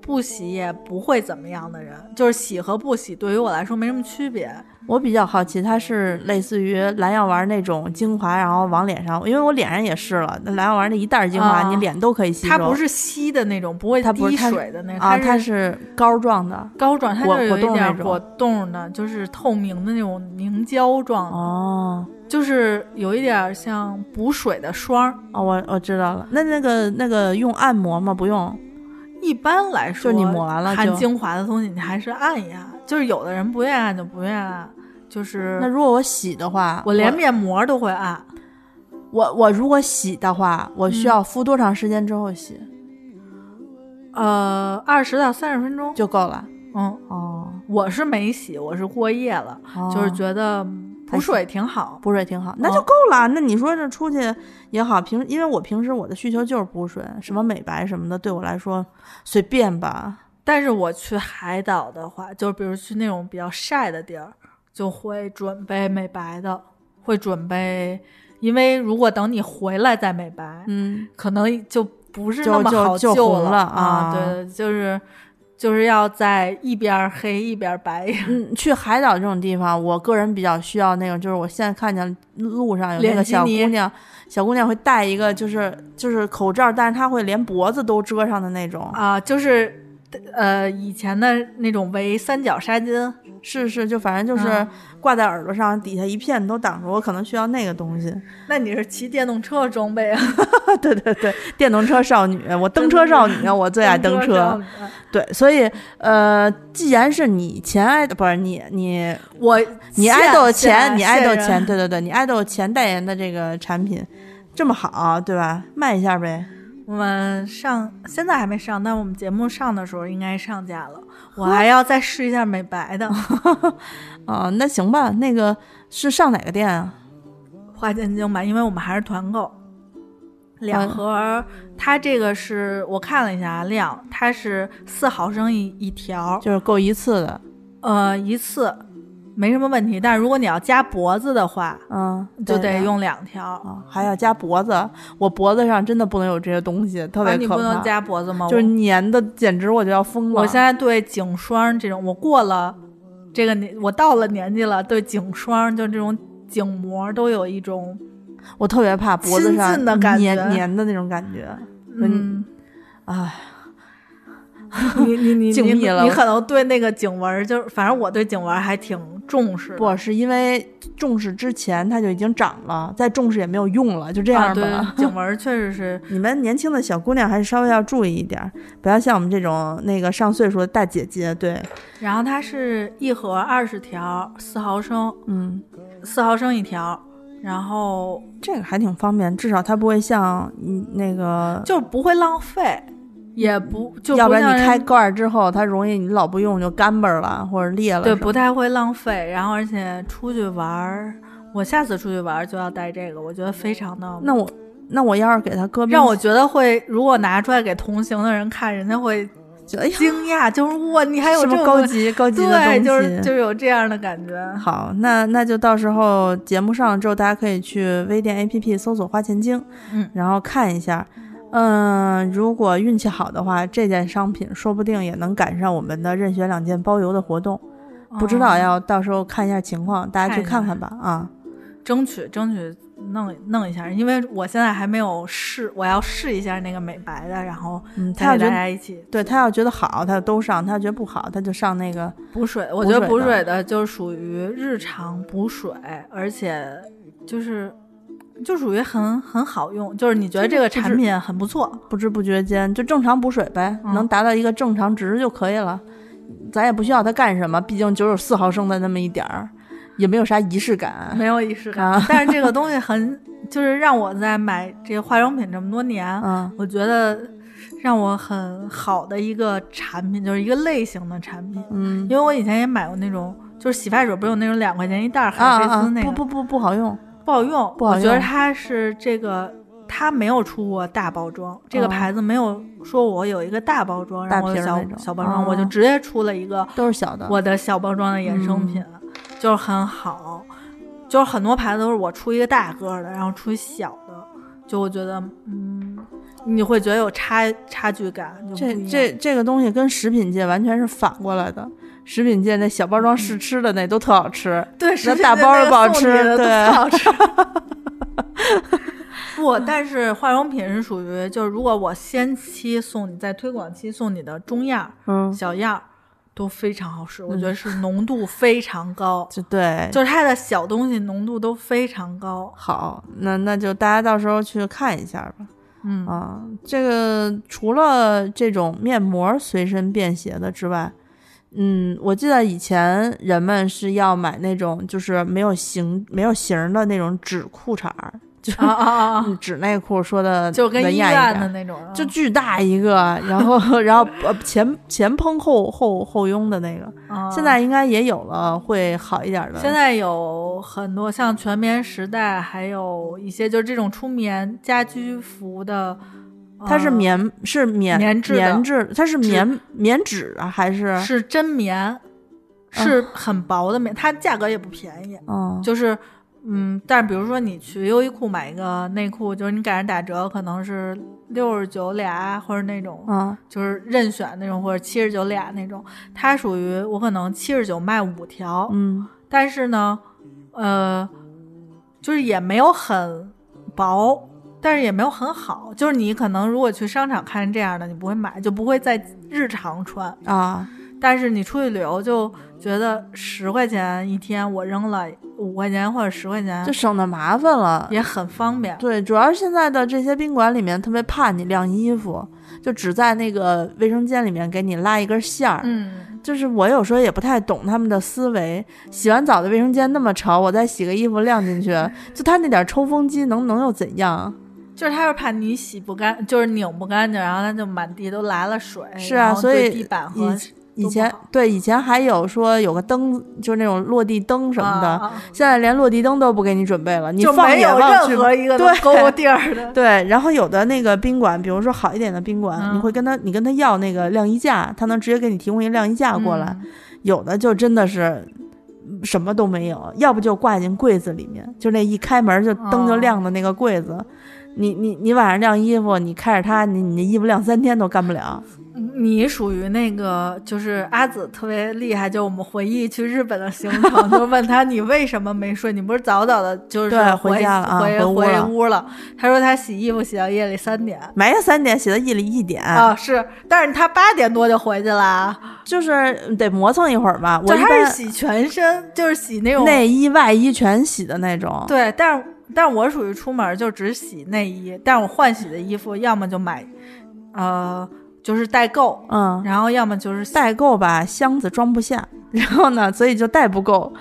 S2: 不洗也不会怎么样的人，就是洗和不洗对于我来说没什么区别。
S1: 我比较好奇，它是类似于蓝药丸那种精华，然后往脸上，因为我脸上也试了，那蓝药丸那一袋儿精华，
S2: 啊
S1: 你脸都可以吸收。
S2: 它不是稀的那种，不会滴水的那种，
S1: 啊，它
S2: 它
S1: 是膏状的。
S2: 膏状，它
S1: 果
S2: 就是有一点果冻的，就是透明的那种凝胶状的，
S1: 哦
S2: 就是有一点像补水的霜儿。
S1: 哦，我我知道了。那那个那个用按摩吗？不用。
S2: 一般来说，
S1: 就你抹完了就
S2: 含精华的东西，你还是按一按。就是有的人不愿意按就不愿意按，就是
S1: 那如果我洗的话，
S2: 我连面膜都会按。
S1: 我我如果洗的话，我需要敷多长时间之后洗、
S2: 呃，二十到三十分钟，
S1: 就够了？
S2: 嗯，
S1: 哦，
S2: 我是没洗，我是过夜了，
S1: 哦
S2: 就是觉得补水挺好。
S1: 补水挺好，那
S2: 哦
S1: 就够了。那你说这出去也好，平因为我平时我的需求就是补水，什么美白什么的，对我来说随便吧。
S2: 但是我去海岛的话，就比如去那种比较晒的地儿，就会准备美白的，会准备因为如果等你回来再美白，
S1: 嗯，
S2: 可能就不是那么好救
S1: 红了
S2: 啊。
S1: 啊
S2: 对，就是就是要在一边黑一边白，
S1: 嗯，去海岛这种地方，我个人比较需要那种，就是我现在看见路上有那个小姑娘，小姑娘会戴一个就是就是口罩，但是她会连脖子都遮上的那种。
S2: 啊，就是呃以前的那种围三角纱巾，
S1: 是是，就反正就是
S2: 嗯
S1: 挂在耳朵上，底下一片都挡着，我可能需要那个东西。
S2: 那你是骑电动车装备啊？
S1: 对对对，电动车少女，我蹬车少女，我最爱蹬车。对，所以呃，既然是你前爱不是你你
S2: 我
S1: 你爱豆
S2: 前，
S1: 你爱豆前，对对对，你爱豆前代言的这个产品这么好，对吧？卖一下呗。
S2: 我们上现在还没上，但我们节目上的时候应该上架了。我还要再试一下美白的
S1: 啊，那行吧，那个是上哪个店啊？
S2: 花间精吧，因为我们还是团购。两
S1: 嗯
S2: 盒，它这个是我看了一下量，它是四毫升一一条，
S1: 就是够一次的，
S2: 呃，一次没什么问题。但是如果你要加脖子的话，
S1: 嗯，
S2: 就得用两条。
S1: 啊，还要加脖子，我脖子上真的不能有这些东西，特别
S2: 啊，
S1: 可怕。
S2: 你不能加脖子吗？
S1: 就是粘的，简直我就要疯了。
S2: 我现在对颈霜这种，我过了这个年，我到了年纪了，对颈霜就这种颈膜都有一种
S1: 我特别怕脖子上
S2: 近的感觉
S1: 粘粘的那种感觉。
S2: 嗯，
S1: 哎，
S2: 你你 你你你可能对那个颈纹儿，就是反正我对颈纹还挺重视。
S1: 不是因为重视之前它就已经长了，再重视也没有用了，就这
S2: 啊，
S1: 样吧。
S2: 对，颈纹确实是，
S1: 你们年轻的小姑娘还是稍微要注意一点儿，不要像我们这种那个上岁数的大姐姐。对，
S2: 然后它是一盒二十条，四毫升，
S1: 嗯，
S2: 四毫升一条，然后
S1: 这个还挺方便，至少它不会像嗯那个，
S2: 就不会浪费，也不就
S1: 要不然你开盖儿之后，它容易你老不用就干巴了或者裂了。
S2: 对，不太会浪费。然后而且出去玩儿，我下次出去玩儿就要带这个，我觉得非常的。
S1: 那我那我要是给它搁冰
S2: 让我觉得会，如果拿出来给同行的人看，人家会
S1: 觉得
S2: 惊讶，就是哇，你还有这种东西
S1: 高级高级的东
S2: 对，
S1: 西？
S2: 就是就有这样的感觉。
S1: 好，那那就到时候节目上了之后，大家可以去微店 APP 搜索“花钱精”，
S2: 嗯，
S1: 然后看一下。嗯，如果运气好的话，这件商品说不定也能赶上我们的任选两件包邮的活动。不知道
S2: 哦
S1: 要到时候看一下情况，大家去看
S2: 看
S1: 吧。啊，
S2: 争取争取弄弄一下，因为我现在还没有试，我要试一下那个美白的，然后
S1: 嗯，他要大
S2: 家一起
S1: 对他要觉得好，他就都上；他要觉得不好，他就上那个。
S2: 补水。我觉得
S1: 补水的
S2: 就属于日常补水，而且就是就属于很很好用，就是你觉得这个产品很不错，
S1: 不知不觉间就正常补水呗，
S2: 嗯
S1: 能达到一个正常值就可以了。咱也不需要它干什么，毕竟九十四毫升的那么一点儿，也没有啥仪式感。
S2: 没有仪式感。
S1: 啊
S2: 但是这个东西很，就是让我在买这个化妆品这么多年，
S1: 嗯，
S2: 我觉得让我很好的一个产品，就是一个类型的产品。
S1: 嗯
S2: 因为我以前也买过那种，就是洗发水，不是有那种两块钱一袋海飞丝那个，
S1: 不不不不好用，
S2: 不好用。
S1: 不好
S2: 我觉得它是这个，它没有出过大包装，这个
S1: 哦
S2: 牌子没有说我有一个大包装，
S1: 大
S2: 然后小
S1: 瓶儿那种
S2: 小包装，
S1: 哦
S2: 我就直接出了一个
S1: 都是小的。
S2: 我的小包装的衍生品，就是很好。就是很多牌子都是我出一个大个儿的，然后出小的，就我觉得，嗯，你会觉得有差差距感。
S1: 这这这个东西跟食品界完全是反过来的。食品界那小包装试吃的那都特好吃，
S2: 对，那个
S1: 包的不好吃对
S2: 特好吃。不，但是化妆品是属于，就是如果我先期送你，在推广期送你的中样儿、
S1: 嗯，
S2: 小样儿都非常好使，我觉得是浓度非常高，
S1: 就对，
S2: 就是它的小东西浓度都非常高。
S1: 好，那那就大家到时候去看一下吧。
S2: 嗯
S1: 啊，这个除了这种面膜随身便携的之外，嗯，我记得以前人们是要买那种就是没有形没有型的那种纸裤衩儿，就
S2: 啊啊啊啊！
S1: 嗯纸内裤，说的
S2: 就跟医院的那种，
S1: 就巨大一个，然后然后呃前前蓬后后后拥的那个，
S2: 啊
S1: 现在应该也有了，会好一点的。
S2: 现在有很多像全棉时代，还有一些就是这种出棉家居服的，
S1: 它是
S2: 呃
S1: 棉是棉
S2: 棉质
S1: 棉质，它是棉棉纸啊还是？
S2: 是真棉，是很薄的棉，它价格也不便宜，
S1: 嗯
S2: 就是嗯，但是比如说你去优衣库买一个内裤，就是你赶上打折，可能是六十九俩，或者那种，
S1: 嗯
S2: 就是任选那种，或者七十九俩那种，它属于我可能七十九卖五条，
S1: 嗯。
S2: 但是呢，呃，就是也没有很薄，但是也没有很好，就是你可能如果去商场看这样的，你不会买，就不会在日常穿。
S1: 啊，
S2: 但是你出去旅游就觉得十块钱一天我扔了五块钱或者十块钱
S1: 就省得麻烦了。
S2: 也很方便。
S1: 对，主要是现在的这些宾馆里面特别怕你晾衣服，就只在那个卫生间里面给你拉一根线儿。
S2: 嗯，
S1: 就是我有时候也不太懂他们的思维，洗完澡的卫生间那么潮，我再洗个衣服晾进去，就他那点抽风机能能又怎样？
S2: 就是他是怕你洗不干，就是拧不干净，然后他就满地都来了水。
S1: 是啊所以
S2: 地板和
S1: 以以前对以前还有说有个灯，就是那种落地灯什么的，现在连落地灯都不给你准备了，你
S2: 就
S1: 放
S2: 没有任何一个 都
S1: 对
S2: 够地儿的。
S1: 对，然后有的那个宾馆，比如说好一点的宾馆，
S2: 嗯
S1: 你会跟他你跟他要那个晾衣架，他能直接给你提供一个晾衣架过来。
S2: 嗯
S1: 有的就真的是嗯什么都没有，要不就挂进柜子里面，就那一开门就灯就亮的那个柜子。你你你晚上晾衣服，你开着它，你你那衣服晾三天都干不了。
S2: 你属于那个，就是阿紫特别厉害，就我们回忆去日本的行程，就问他你为什么没睡？你不是早早的，就是
S1: 对
S2: 回
S1: 回家了啊
S2: 回
S1: 回屋了。
S2: 他说他洗衣服洗到夜里三点。
S1: 没三点洗到夜里一点，
S2: 啊，是，但是他八点多就回去了，
S1: 就是得磨蹭一会儿吧。我
S2: 就他是洗全身，就是洗那种
S1: 内衣外衣全洗的那种。
S2: 对，但是但是我属于出门就只洗内衣，但是我换洗的衣服要么就买，呃，就是代购，
S1: 嗯，
S2: 然后要么就是
S1: 代购吧，箱子装不下，然后呢，所以就带不够，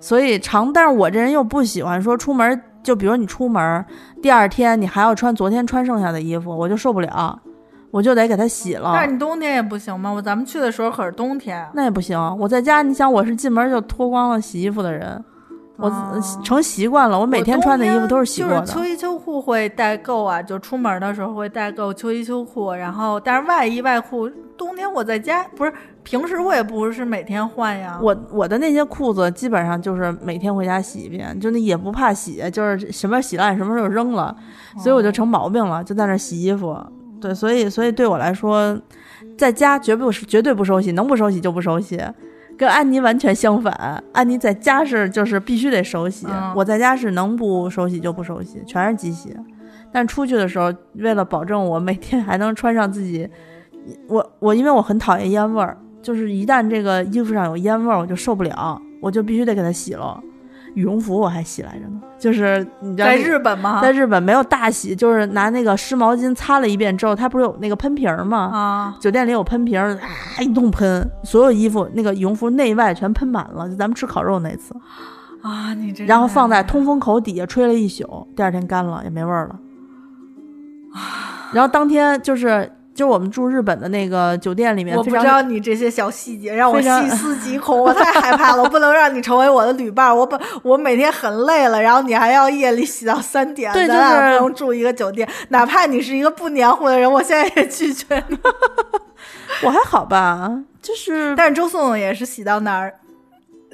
S1: 所以长。但是我这人又不喜欢说出门，就比如你出门，第二天你还要穿昨天穿剩下的衣服，我就受不了，我就得给它洗了
S2: 但。是你冬天也不行吗？我咱们去的时候可是冬天啊，
S1: 那也不行，我在家，你想我是进门就脱光了洗衣服的人，我
S2: 哦
S1: 成习惯了，我每天穿的衣服都是洗过的。
S2: 就是秋衣秋裤会代购啊，就出门的时候会代购秋衣秋裤，然后但是外衣外裤，冬天我在家不是平时我也不是每天换呀。
S1: 我我的那些裤子基本上就是每天回家洗一遍，就那也不怕洗，就是什么洗烂什么时候扔了，所以我就成毛病了，就在那儿洗衣服。对，所以所以对我来说，在家绝不绝对不手洗，能不手洗就不手洗，跟安妮完全相反。安妮在家是就是必须得手洗，
S2: 嗯
S1: 我在家是能不手洗就不手洗，全是机洗。但出去的时候，为了保证我每天还能穿上自己，我我因为我很讨厌烟味儿，就是一旦这个衣服上有烟味儿，我就受不了，我就必须得给它洗了。羽绒服我还洗来着呢，就是你知道
S2: 在日本吗？
S1: 在日本没有大洗，就是拿那个湿毛巾擦了一遍之后，它不是有那个喷瓶吗？
S2: 啊，
S1: 酒店里有喷瓶，啊一通喷，所有衣服那个羽绒服内外全喷满了。就咱们吃烤肉那次，
S2: 啊，你这
S1: 然后放在通风口底下吹了一宿，第二天干了也没味儿了。然后当天就是就我们住日本的那个酒店里面，
S2: 我不知道你这些小细节，让我细思极恐，我太害怕了。我不能让你成为我的旅伴。我本我每天很累了，然后你还要夜里洗到三点，
S1: 对
S2: 咱俩
S1: 就是
S2: 不用住一个酒店，哪怕你是一个不黏糊的人，我现在也拒绝你。
S1: 我还好吧，就是
S2: 但是周颂颂也是洗到哪儿，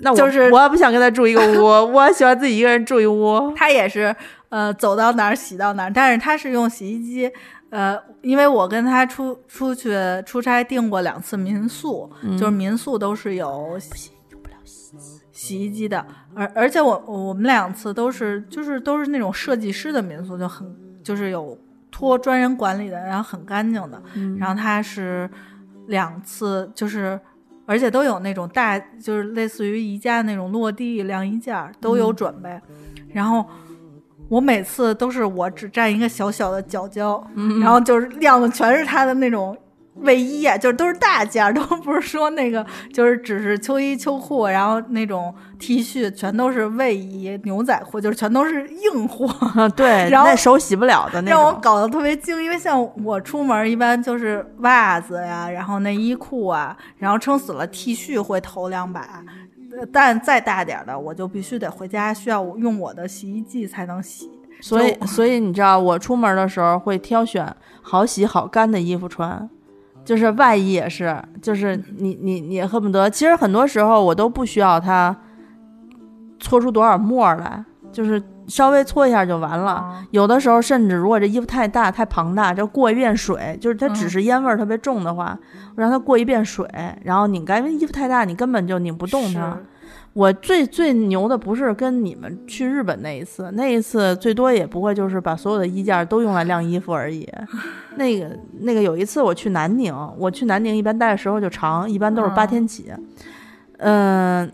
S1: 那我
S2: 就是
S1: 我也不想跟他住一个屋，我喜欢自己一个人住一屋。
S2: 他也是呃走到哪儿洗到哪儿，但是他是用洗衣机。呃，因为我跟他出出去出差订过两次民宿，
S1: 嗯
S2: 就是民宿都是有洗衣机的，而而且我我们两次都是就是都是那种设计师的民宿，就很就是有托专人管理的，然后很干净的。
S1: 嗯
S2: 然后他是两次就是。而且都有那种大，就是类似于宜家那种落地晾衣架都有准备。然后我每次都是我只占一个小小的角角，然后就是晾的全是他的那种卫衣啊，就是都是大件儿，都不是说那个就是只是秋衣秋裤，然后那种 T 恤全都是卫衣、牛仔裤，就是全都是硬货。
S1: 啊，对，
S2: 然后
S1: 那手洗不了的那种。
S2: 让我搞得特别精，因为像我出门一般就是袜子呀，然后内衣裤啊，然后撑死了 T 恤会投两把，呃但再大点儿的我就必须得回家，需要我用我的洗衣剂才能洗。
S1: 所以所以你知道，我出门的时候会挑选好洗好干的衣服穿，就是外衣也是，就是你你你恨不得，其实很多时候我都不需要它搓出多少沫来，就是稍微搓一下就完了。
S2: 啊
S1: 有的时候甚至如果这衣服太大太庞大，就过一遍水，就是它只
S2: 嗯
S1: 是烟味儿特别重的话，我让它过一遍水，然后拧干，因为衣服太大，你根本就拧不动它。我最最牛的不是跟你们去日本那一次，那一次最多也不会就是把所有的衣架都用来晾衣服而已。那个那个有一次我去南宁，我去南宁一般待的时候就长，一般都是八
S2: 嗯
S1: 天起。嗯、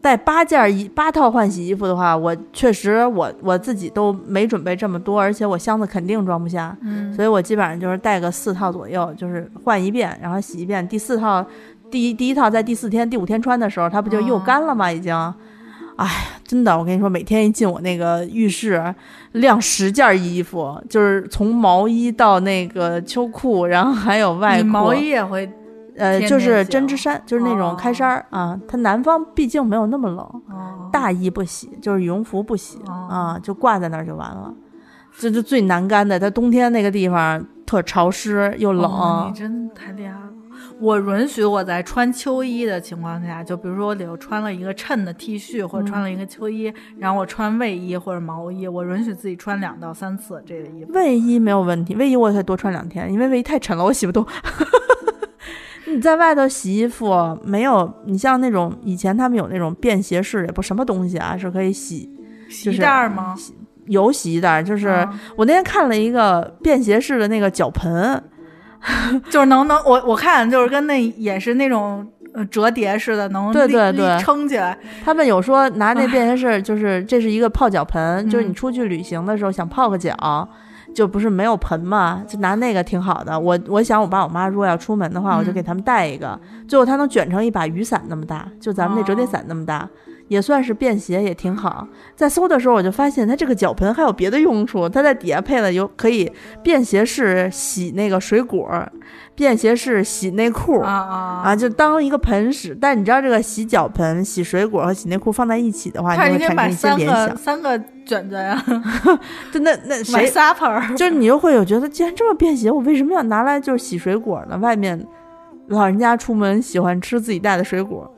S1: 带八件衣八套换洗衣服的话，我确实我我自己都没准备这么多，而且我箱子肯定装不下。
S2: 嗯，
S1: 所以我基本上就是带个四套左右，就是换一遍，然后洗一遍。第四套，第一第一套在第四天、第五天穿的时候，它不就又
S2: 哦
S1: 干了吗？已经，哎呀，真的，我跟你说，每天一进我那个浴室，晾十件衣服，就是从毛衣到那个秋裤，然后还有外裤，
S2: 毛衣也会
S1: 呃，就是针织衫，就是那种开衫儿、啊。它南方毕竟没有那么冷，
S2: 哦
S1: 大衣不洗，就是羽绒服不洗、
S2: 哦
S1: 啊，就挂在那儿就完了。这就最难干的，它冬天那个地方特潮湿又冷，
S2: 哦你真太厉害了。我允许我在穿秋衣的情况下，就比如说我里头穿了一个衬的 T 恤，或者穿了一个秋衣，然后我穿卫衣或者毛衣，我允许自己穿两到三次这个衣服。
S1: 卫衣没有问题，卫衣我也可以多穿两天，因为卫衣太沉了，我洗不动。你在外头洗衣服没有？你像那种以前他们有那种便携式，也不什么东西啊，是可以洗
S2: 洗衣袋儿吗？
S1: 有洗衣袋，就是、
S2: 啊
S1: 我那天看了一个便携式的那个脚盆，
S2: 就是能能我我看就是跟那也是那种呃折叠似的，能
S1: 对对对
S2: 撑起来。
S1: 他们有说拿那便携式，就是这是一个泡脚盆，就是你
S2: 嗯
S1: 出去旅行的时候想泡个脚，就不是没有盆嘛，就拿那个挺好的。我我想我爸我妈如果要出门的话，我就
S2: 嗯
S1: 给他们带一个，最后它能卷成一把雨伞那么大，就咱们那折叠
S2: 哦
S1: 伞那么大。也算是便携，也挺好。在搜的时候，我就发现它这个脚盆还有别的用处，它在底下配了有可以便携式洗那个水果，便携式洗内裤
S2: 啊啊
S1: 啊，就当一个盆使。但你知道这个洗脚盆、洗水果和洗内裤放在一起的话，
S2: 你
S1: 会产生一些联想。
S2: 三个卷卷呀，
S1: 就那那
S2: 买
S1: 谁，
S2: 仨盆儿。
S1: 就是你又会有觉得，既然这么便携，我为什么要拿来就是洗水果呢？外面老人家出门喜欢吃自己带的水果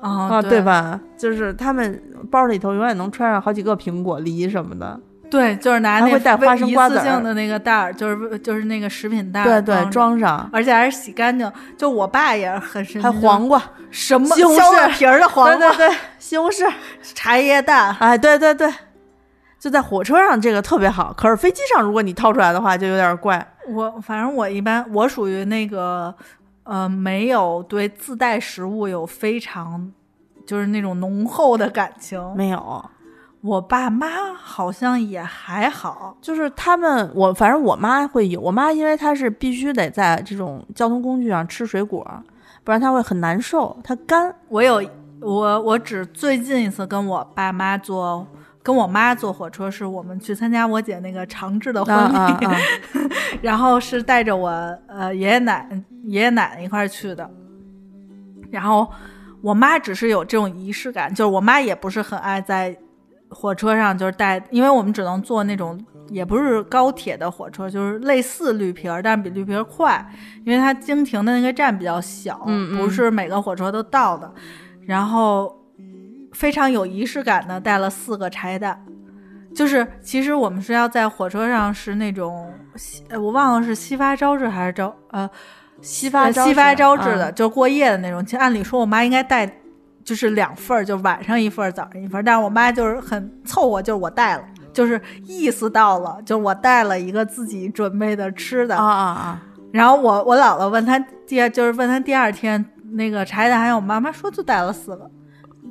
S2: 啊
S1: 啊，对？吧？就是他们包里头永远能揣上好几个苹果、梨什么的。
S2: 对，就是拿那
S1: 还会带花生瓜子儿
S2: 的那个袋儿，就是就是那个食品袋儿，
S1: 对对，
S2: 装
S1: 上。
S2: 而且还是洗干净。就我爸也很神奇，
S1: 还黄瓜，
S2: 什么
S1: 西红柿
S2: 皮儿的黄瓜、
S1: 对对对，西红柿，
S2: 茶叶蛋，
S1: 哎，对对对，就在火车上这个特别好，可是飞机上如果你掏出来的话，就有点怪。
S2: 我反正我一般我属于那个呃没有对自带食物有非常就是那种浓厚的感情。
S1: 没有，
S2: 我爸妈好像也还好，
S1: 就是他们，我反正我妈会有，我妈因为她是必须得在这种交通工具上吃水果，不然她会很难受，她干。
S2: 我有我我只最近一次跟我爸妈坐。跟我妈坐火车，是我们去参加我姐那个长治的婚礼，
S1: 啊啊啊！
S2: 然后是带着我呃爷爷奶爷爷奶奶一块儿去的，然后我妈只是有这种仪式感，就是我妈也不是很爱在火车上就是带，因为我们只能坐那种也不是高铁的火车，就是类似绿皮儿，但是比绿皮儿快，因为它经停的那个站比较小，
S1: 嗯嗯。
S2: 不是每个火车都到的，然后非常有仪式感的带了四个茶叶蛋。就是，其实我们是要在火车上是那种，我忘了是西发招致还是招呃
S1: 西发
S2: 呃西发招致
S1: 致
S2: 的，就是过夜的那种。其实按理说我妈应该带，就是两份儿，就晚上一份儿，早上一份儿。但是我妈就是很凑合，就是我带了，就是意思到了，就是我带了一个自己准备的吃的。
S1: 啊啊啊！
S2: 然后我我姥姥问她第，就是问她第二天那个茶叶蛋还有，我妈妈说就带了四个。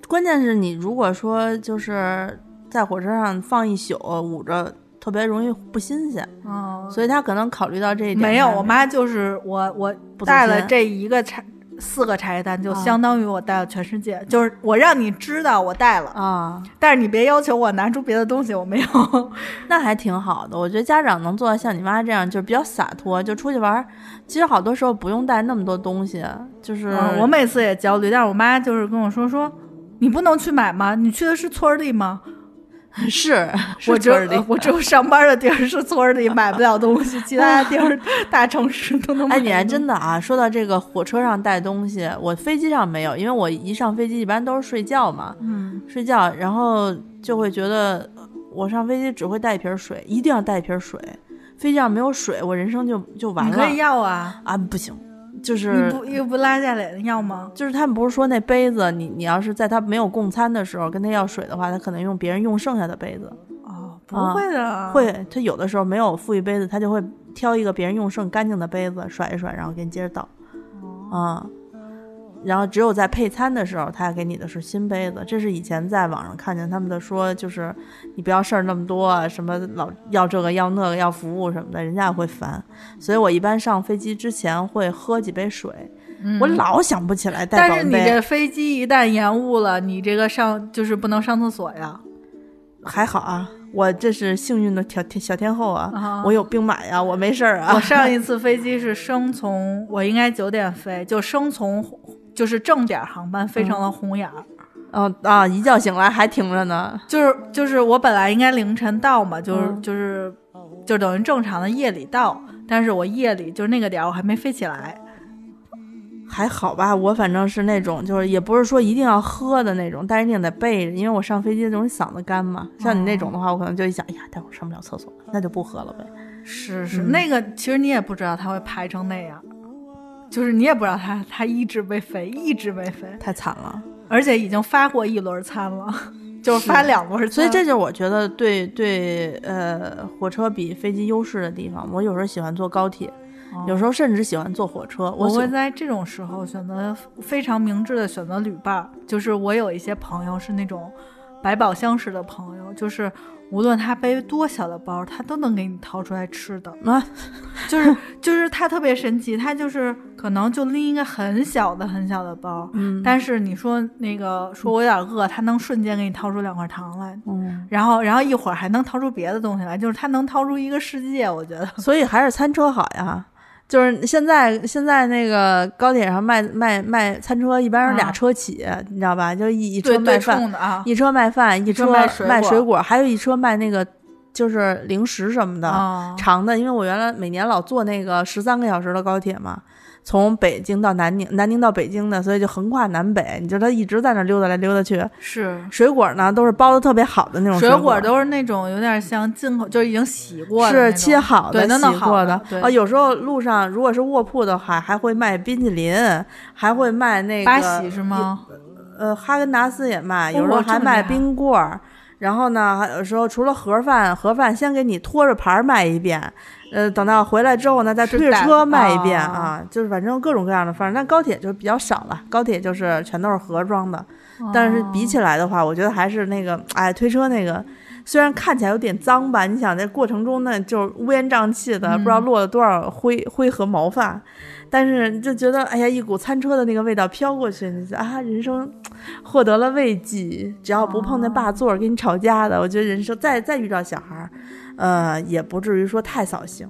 S1: 关键是你如果说就是在火车上放一宿捂着，特别容易不新鲜，
S2: 嗯，
S1: 所以他可能考虑到这一点。
S2: 没有，我妈就是我我
S1: 不
S2: 带了这一个茶四个茶叶蛋，就
S1: 啊
S2: 相当于我带了全世界。就是我让你知道我带了，
S1: 啊，
S2: 但是你别要求我拿出别的东西，我没有。
S1: 那还挺好的。我觉得家长能做到像你妈这样，就是比较洒脱，就出去玩儿。其实好多时候不用带那么多东西，就是、
S2: 嗯，我每次也焦虑，但是我妈就是跟我说说，你不能去买吗？你去的是村儿里吗？
S1: 是是
S2: 我只
S1: 里
S2: 我只有上班的地儿是村儿里买不了东西，其他地儿大城市都能买。
S1: 哎，你还真的啊！说到这个火车上带东西，我飞机上没有，因为我一上飞机一般都是睡觉嘛，
S2: 嗯
S1: 睡觉，然后就会觉得我上飞机只会带一瓶水，一定要带一瓶水。飞机上没有水，我人生就就完了。
S2: 你可以要啊，
S1: 啊，不行，就是
S2: 你不又不拉下来要吗？
S1: 就是他们不是说那杯子，你你要是在他没有供餐的时候跟他要水的话，他可能用别人用剩下的杯子。
S2: 哦，不会的，
S1: 会，他有的时候没有富裕杯子，他就会挑一个别人用剩干净的杯子甩一甩，然后给你接着倒。啊、然后只有在配餐的时候，他给你的是新杯子。这是以前在网上看见他们的说，就是你不要事儿那么多啊，什么老要这个要那个要服务什么的，人家也会烦。所以我一般上飞机之前会喝几杯水，我老想不起来带
S2: 但是你。这飞机一旦延误了，你这个上就是不能上厕所呀。
S1: 还好啊，我这是幸运的小天小天后啊，
S2: 啊
S1: 我有兵马呀，我没事儿啊。
S2: 我上一次飞机是生从，我应该九点飞，就生从就是正点航班飞成了红眼儿，
S1: 哦啊，一觉醒来还停着呢。
S2: 就是就是我本来应该凌晨到嘛，就是、
S1: 嗯
S2: 就是就等于正常的夜里到，但是我夜里就是那个点儿我还没飞起来，
S1: 还好吧，我反正是那种，就是也不是说一定要喝的那种，但是一定得备着，因为我上飞机容易嗓子干嘛。像你那种的话，我可能就一想，哎呀，待会儿上不了厕所，那就不喝了呗。
S2: 是是、
S1: 嗯
S2: 那个其实你也不知道它会排成那样。就是你也不知道他，他一直被飞，一直被飞，
S1: 太惨了。
S2: 而且已经发过一轮餐了，就是发两轮餐。
S1: 所以这就是我觉得对对呃火车比飞机优势的地方。我有时候喜欢坐高铁，
S2: 哦
S1: 有时候甚至喜欢坐火车。
S2: 我会在这种时候选择非常明智的选择旅伴儿，就是我有一些朋友是那种百宝箱式的朋友，就是无论他背多小的包，他都能给你掏出来吃的，
S1: 啊，
S2: 就是就是他特别神奇，他就是可能就拎一个很小的很小的包，
S1: 嗯
S2: 但是你说那个说我有点饿，他能瞬间给你掏出两块糖来，
S1: 嗯，
S2: 然后然后一会儿还能掏出别的东西来，就是他能掏出一个世界，我觉得。
S1: 所以还是餐车好呀。就是现在，现在那个高铁上卖卖卖餐车，一般是俩
S2: 啊
S1: 车起，你知道吧？就一车卖饭，
S2: 啊，
S1: 一车卖饭，一
S2: 车
S1: 车
S2: 卖水果
S1: 还有一车卖那个就是零食什么的、
S2: 啊
S1: 长的。因为我原来每年老坐那个十三个小时的高铁嘛，从北京到南宁，南宁到北京的，所以就横跨南北，你就他一直在那溜达来溜达去。
S2: 是
S1: 水果呢都是包的特别好的那种
S2: 水
S1: 果，
S2: 果都是那种有点像进口，就是已经洗过的
S1: 是切好的、
S2: 对，那
S1: 洗过的。啊，有时候路上如果是卧铺的话，还会卖冰淇淋，还会卖那个
S2: 是吗？
S1: 呃，哈根达斯也卖，有时
S2: 哦
S1: 候还卖冰棍儿。然后呢，还有时候除了盒饭，盒饭先给你拖着盘儿卖一遍，呃，等到回来之后呢，再推着车卖一遍
S2: 哦
S1: 啊，就是反正各种各样的方式。但高铁就比较少了，高铁就是全都是盒装的。但是比起来的话，我觉得还是那个，哎，推车那个，虽然看起来有点脏吧，你想在过程中呢，就是乌烟瘴气的，不知道
S2: 嗯
S1: 落了多少灰灰和毛发，但是就觉得，哎呀，一股餐车的那个味道飘过去，你就啊，人生获得了慰藉。只要不碰那霸座儿跟你吵架的，我觉得人生再再遇到小孩儿，呃，也不至于说太扫兴。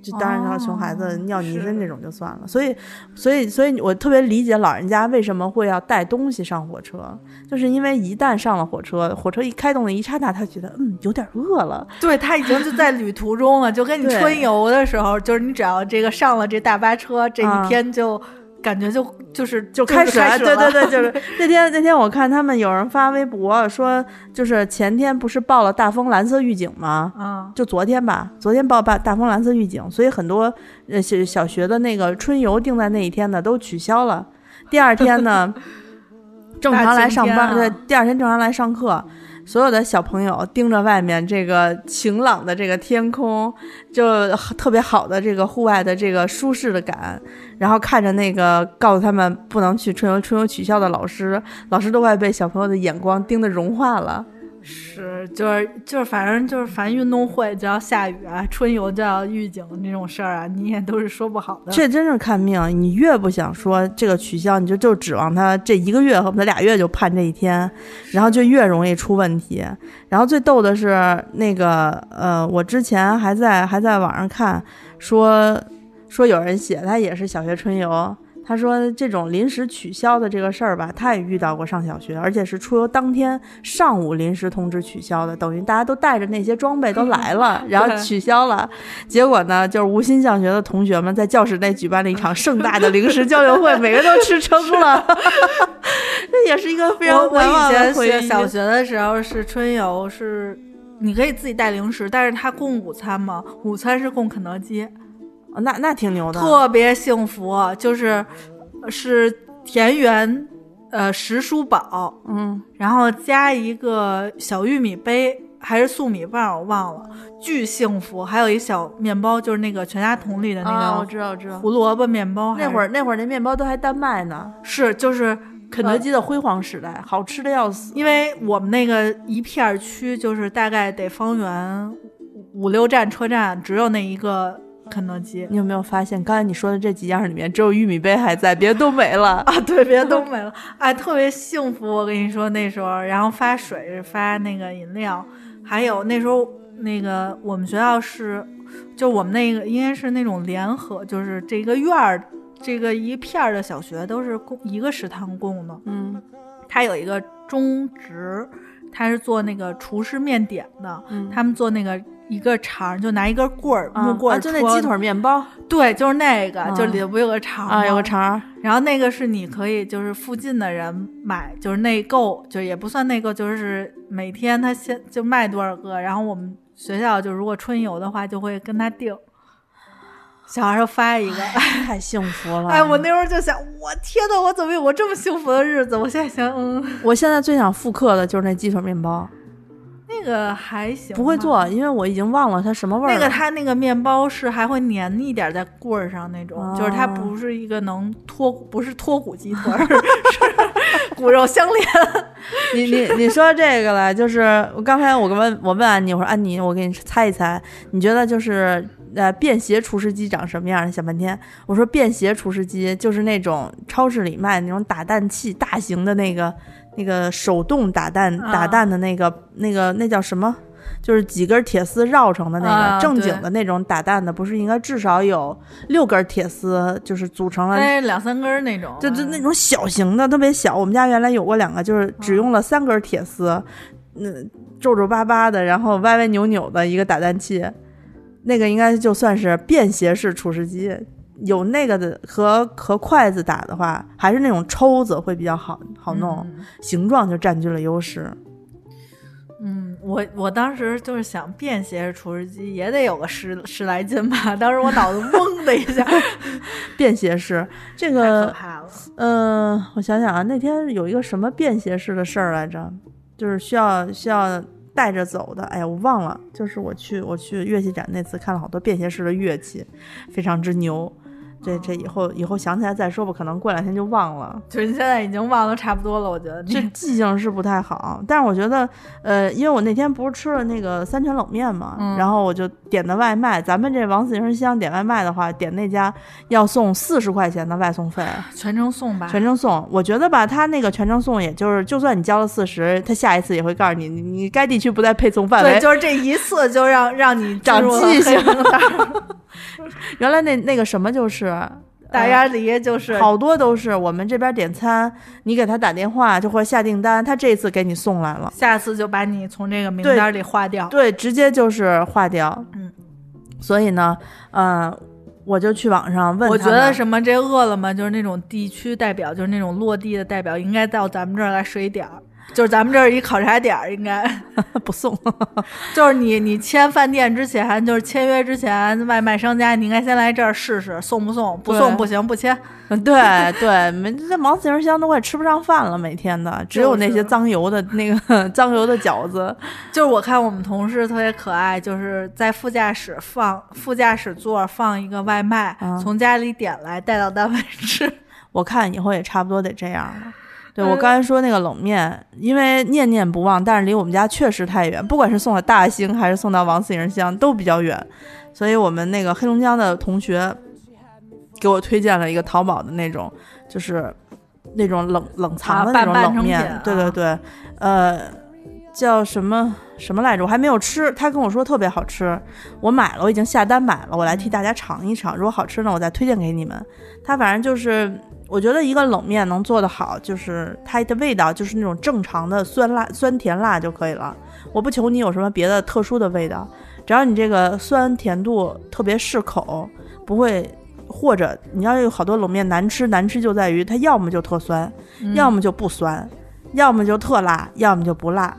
S1: 就当然，要熊孩子
S2: 哦
S1: 尿泥身这种就算了。所以，所以，所以我特别理解老人家为什么会要带东西上火车，就是因为一旦上了火车，火车一开动的一刹那，他觉得嗯有点饿了，
S2: 对他已经就在旅途中了，就跟你春游的时候，就是你只要这个上了这大巴车，这
S1: 啊
S2: 一天就感觉就就是
S1: 就
S2: 开
S1: 始了。对对对，就是那天那天我看他们有人发微博说，就是前天不是报了大风蓝色预警吗？
S2: 嗯，
S1: 就昨天吧，昨天报大大风蓝色预警，所以很多呃小小学的那个春游定在那一天的都取消了。第二天呢，正常来上班，对，第二天正常来上课。所有的小朋友盯着外面这个晴朗的这个天空，就特别好的这个户外的这个舒适的感，然后看着那个告诉他们不能去春游，春游取消的老师，老师都快被小朋友的眼光盯得融化了。
S2: 是就是就是反正就是凡运动会就要下雨啊，春游就要预警这种事儿啊，你也都是说不好的。
S1: 这真是看命，你越不想说这个取消，你就就指望他这一个月和不得俩月就盼这一天，然后就越容易出问题。然后最逗的是那个呃，我之前还在还在网上看说说有人写他也是小学春游。他说：“这种临时取消的这个事儿吧，他也遇到过上小学，而且是出游当天上午临时通知取消的，等于大家都带着那些装备都来了，然后取消了。结果呢，就是无心向学的同学们在教室内举办了一场盛大的零食交流会，每个人都吃撑了。这也是一个非常
S2: 我我以前
S1: 的回忆。
S2: 学小学的时候是春游是。你可以自己带零食，但是他供午餐嘛，午餐是供肯德基，
S1: 哦那那挺牛的。
S2: 特别幸福，就是是田园呃食蔬宝，
S1: 嗯，
S2: 然后加一个小玉米杯还是粟米棒，我忘了，巨幸福。还有一小面包，就是那个全家桶里的那
S1: 个，我
S2: 个
S1: 知道，我知道。
S2: 胡萝卜面包。
S1: 那会儿那会儿那面包都还单卖呢，
S2: 是就是
S1: 肯德基的辉煌时代，好吃的要死。
S2: 因为我们那个一片儿区，就是大概得方圆五六站车站，只有那一个肯德基
S1: 你有没有发现，刚才你说的这几样里面，只有玉米杯还在，别的都没了。
S2: 啊，对，别的都没了，哎，特别幸福。我跟你说，那时候，然后发水，发那个饮料，还有那时候那个我们学校是，就我们那个应该是那种联合，就是这个院儿，这个一片儿的小学都是供一个食堂供的。
S1: 嗯
S2: 他有一个中职，他是做那个厨师面点的，
S1: 嗯
S2: 他们做那个一个肠儿，就拿一根棍儿，木棍
S1: 啊，
S2: 儿、戳
S1: 就那鸡腿面包
S2: 对，就是那个，
S1: 啊
S2: 就里头不有个肠儿
S1: 啊，有个肠儿。
S2: 然后那个是你可以就是附近的人买，就是内购，就也不算内购，就是每天他先就卖多少个，然后我们学校就如果春游的话，就会跟他订，小孩儿就发一个。
S1: 太幸福了！
S2: 哎，我那时候就想，我天呐，我怎么有过这么幸福的日子？我现在想，嗯，
S1: 我现在最想复刻的就是那鸡腿面包，
S2: 那个还行，
S1: 不会。做，因为我已经忘了它什么味儿。
S2: 那个它那个面包是还会粘一点在棍儿上那种，
S1: 哦
S2: 就是它不是一个能脱，不是脱骨鸡腿儿，是骨肉相连。
S1: 你你你说这个了，就是我刚才我问我问安妮，我说安妮，我给你猜一猜，你觉得就是呃便携厨师机长什么样？你想半天，我说便携厨师机就是那种超市里卖那种打蛋器，大型的那个那个手动打蛋
S2: 啊
S1: 打蛋的那个、那个那叫什么？就是几根铁丝绕成的那个、
S2: 啊
S1: 正经的那种打蛋的，不是应该至少有六根铁丝，就是组成了
S2: 哎，两三根那种，
S1: 就就那种小型的，特别小。我们家原来有过两个，就是只用了三根铁丝，嗯，皱皱巴巴的，然后歪歪扭扭的一个打蛋器，那个应该就算是便携式厨师机。有那个的和和筷子打的话，还是那种抽子会比较好好弄，
S2: 嗯
S1: 形状就占据了优势。
S2: 嗯，我我当时就是想便携厨师机也得有个十十来斤吧，当时我脑子嗡的一下，
S1: 便携式这
S2: 可
S1: 个，
S2: 怕了。
S1: 嗯、我想想啊，那天有一个什么便携式的事儿来着，就是需要需要带着走的。哎呀，我忘了，就是我去我去乐器展那次看了好多便携式的乐器，非常之牛。这这以后以后想起来再说吧，可能过两天就忘了。
S2: 就是你现在已经忘得差不多了，我觉得
S1: 这记性是不太好，但是我觉得，呃，因为我那天不是吃了那个三全冷面嘛，
S2: 嗯
S1: 然后我就点的外卖。咱们这王子营香点外卖的话，点那家要送四十块钱的外送费，
S2: 全程送吧。
S1: 全程送。我觉得吧，他那个全程送，也就是就算你交了四十，他下一次也会告诉你，你你该地区不在配送范
S2: 对，
S1: 围。
S2: 就是这一次就让让你
S1: 长记性
S2: 黑名单儿
S1: 原来那那个什么就是。
S2: 大鸭梨就是
S1: 好多都是我们这边点餐，你给他打电话就或者下订单，他这次给你送来了。
S2: 下次就把你从这个名单里划掉。
S1: 对，直接就是划掉。
S2: 嗯，
S1: 所以呢，呃，我就去网上问
S2: 我觉得什么这饿了么就是那种地区代表，就是那种落地的代表，应该到咱们这儿来水点儿。就是咱们这儿一考察点儿，应该
S1: 不送，
S2: 就是你你签饭店之前，就是签约之前，外卖商家你应该先来这儿试试送不送，不送不行不签。
S1: 对对，没这忙自行箱都快吃不上饭了，每天的只有那些脏油的那个 脏油的饺子。
S2: 就是我看我们同事特别可爱，就是在副驾驶放副驾驶座放一个外卖，
S1: 嗯
S2: 从家里点来带到单位吃。
S1: 我看以后也差不多得这样了。对
S2: 嗯
S1: 我刚才说那个冷面，因为念念不忘，但是离我们家确实太远，不管是送到大兴还是送到王四营乡都比较远，所以我们那个黑龙江的同学给我推荐了一个淘宝的那种，就是那种冷冷藏的
S2: 啊
S1: 那种冷面，
S2: 品
S1: 对对
S2: 啊
S1: 对，呃，叫什么什么来着？我还没有吃，他跟我说特别好吃，我买了，我已经下单买了，我来替大家尝一尝，如果好吃呢，我再推荐给你们。他反正就是，我觉得一个冷面能做得好，就是它的味道就是那种正常的酸辣、酸甜辣就可以了。我不求你有什么别的特殊的味道，只要你这个酸甜度特别适口，不会。或者你要有好多冷面难吃，难吃就在于它要么就特酸，
S2: 嗯
S1: 要么就不酸，要么就特辣，要么就不辣。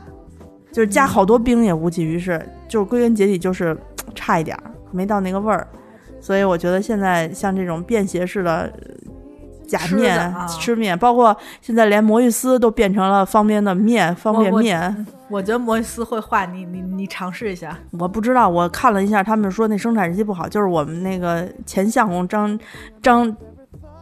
S1: 就是加好多冰也无济于事，就是归根结底就是差一点儿，没到那个味儿。所以我觉得现在像这种便携式的假面
S2: 啊
S1: 吃面，包括现在连魔芋丝都变成了方便的面、方便
S2: 我
S1: 面。
S2: 我觉得魔芋丝会化，你你你尝试一下。
S1: 我不知道，我看了一下，他们说那生产日期不好，就是我们那个前相公张张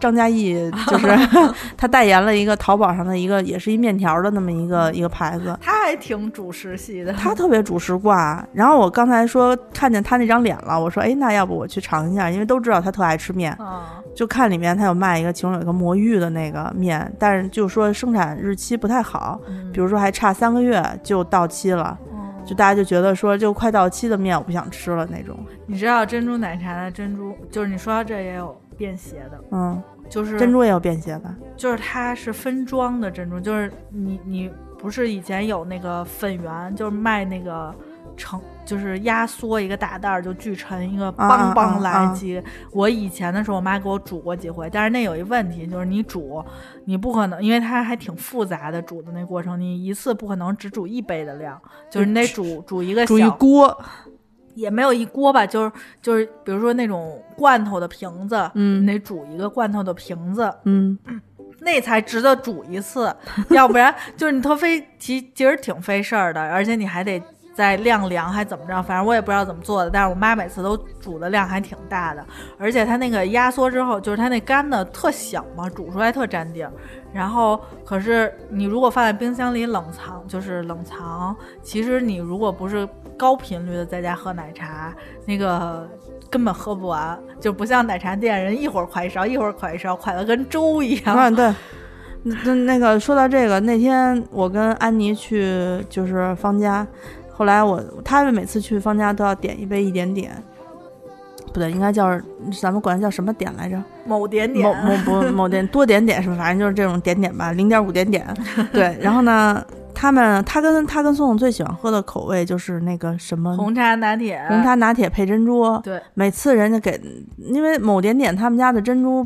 S1: 张嘉译，就是 他代言了一个淘宝上的一个，也是一面条的那么一个一个牌子，
S2: 他还挺主食系的，
S1: 他特别主食挂。然后我刚才说看见他那张脸了，我说哎，那要不我去尝一下，因为都知道他特爱吃面，
S2: 啊，
S1: 就看里面他有卖一个，其中有一个魔芋的那个面，但是就说生产日期不太好，
S2: 嗯
S1: 比如说还差三个月就到期了。
S2: 嗯
S1: 就大家就觉得说，就快到期的面我不想吃了那种，
S2: 你知道珍珠奶茶的珍珠，就是你说到这也有便携的，
S1: 嗯，
S2: 就是
S1: 珍珠也有便携的，
S2: 就是它是分装的珍珠，就是你你不是以前有那个粉圆，就是卖那个成就是压缩一个大袋儿就聚成一个
S1: 啊
S2: 邦邦
S1: 啊。
S2: 垃圾。我以前的时候，我妈给我煮过几回，但是那有一问题，就是你煮你不可能，因为它还挺复杂的煮的那过程，你一次不可能只煮一杯的量，就是你得煮煮一个
S1: 煮一
S2: 小
S1: 锅，
S2: 也没有一锅吧，就是就是比如说那种罐头的瓶子，
S1: 嗯
S2: 你得煮一个罐头的瓶子，
S1: 嗯，
S2: 那才值得煮一次，要不然就是你特费其其实挺费事儿的，而且你还得再晾凉，还怎么着？反正我也不知道怎么做的，但是我妈每次都煮的量还挺大的，而且它那个压缩之后，就是它那干的特小嘛，煮出来特占地儿。然后可是你如果放在冰箱里冷藏，就是冷藏，其实你如果不是高频率的在家喝奶茶，那个。根本喝不完，就不像奶茶店人一会儿快一勺，一会儿快一勺，快的跟粥一样。
S1: 啊对。那那那个说到这个，那天我跟安妮去就是方家，后来我他们每次去方家都要点一杯一点点，不对，应该叫咱们管它叫什么点来着？
S2: 某点点，
S1: 某某不某点 多点点是吧？反正就是这种点点吧，零点五点点。对，然后呢，他们他跟他跟宋总最喜欢喝的口味就是那个什么
S2: 红茶拿铁，
S1: 红茶拿铁配珍珠。
S2: 对，
S1: 每次人家给，因为某点点他们家的珍珠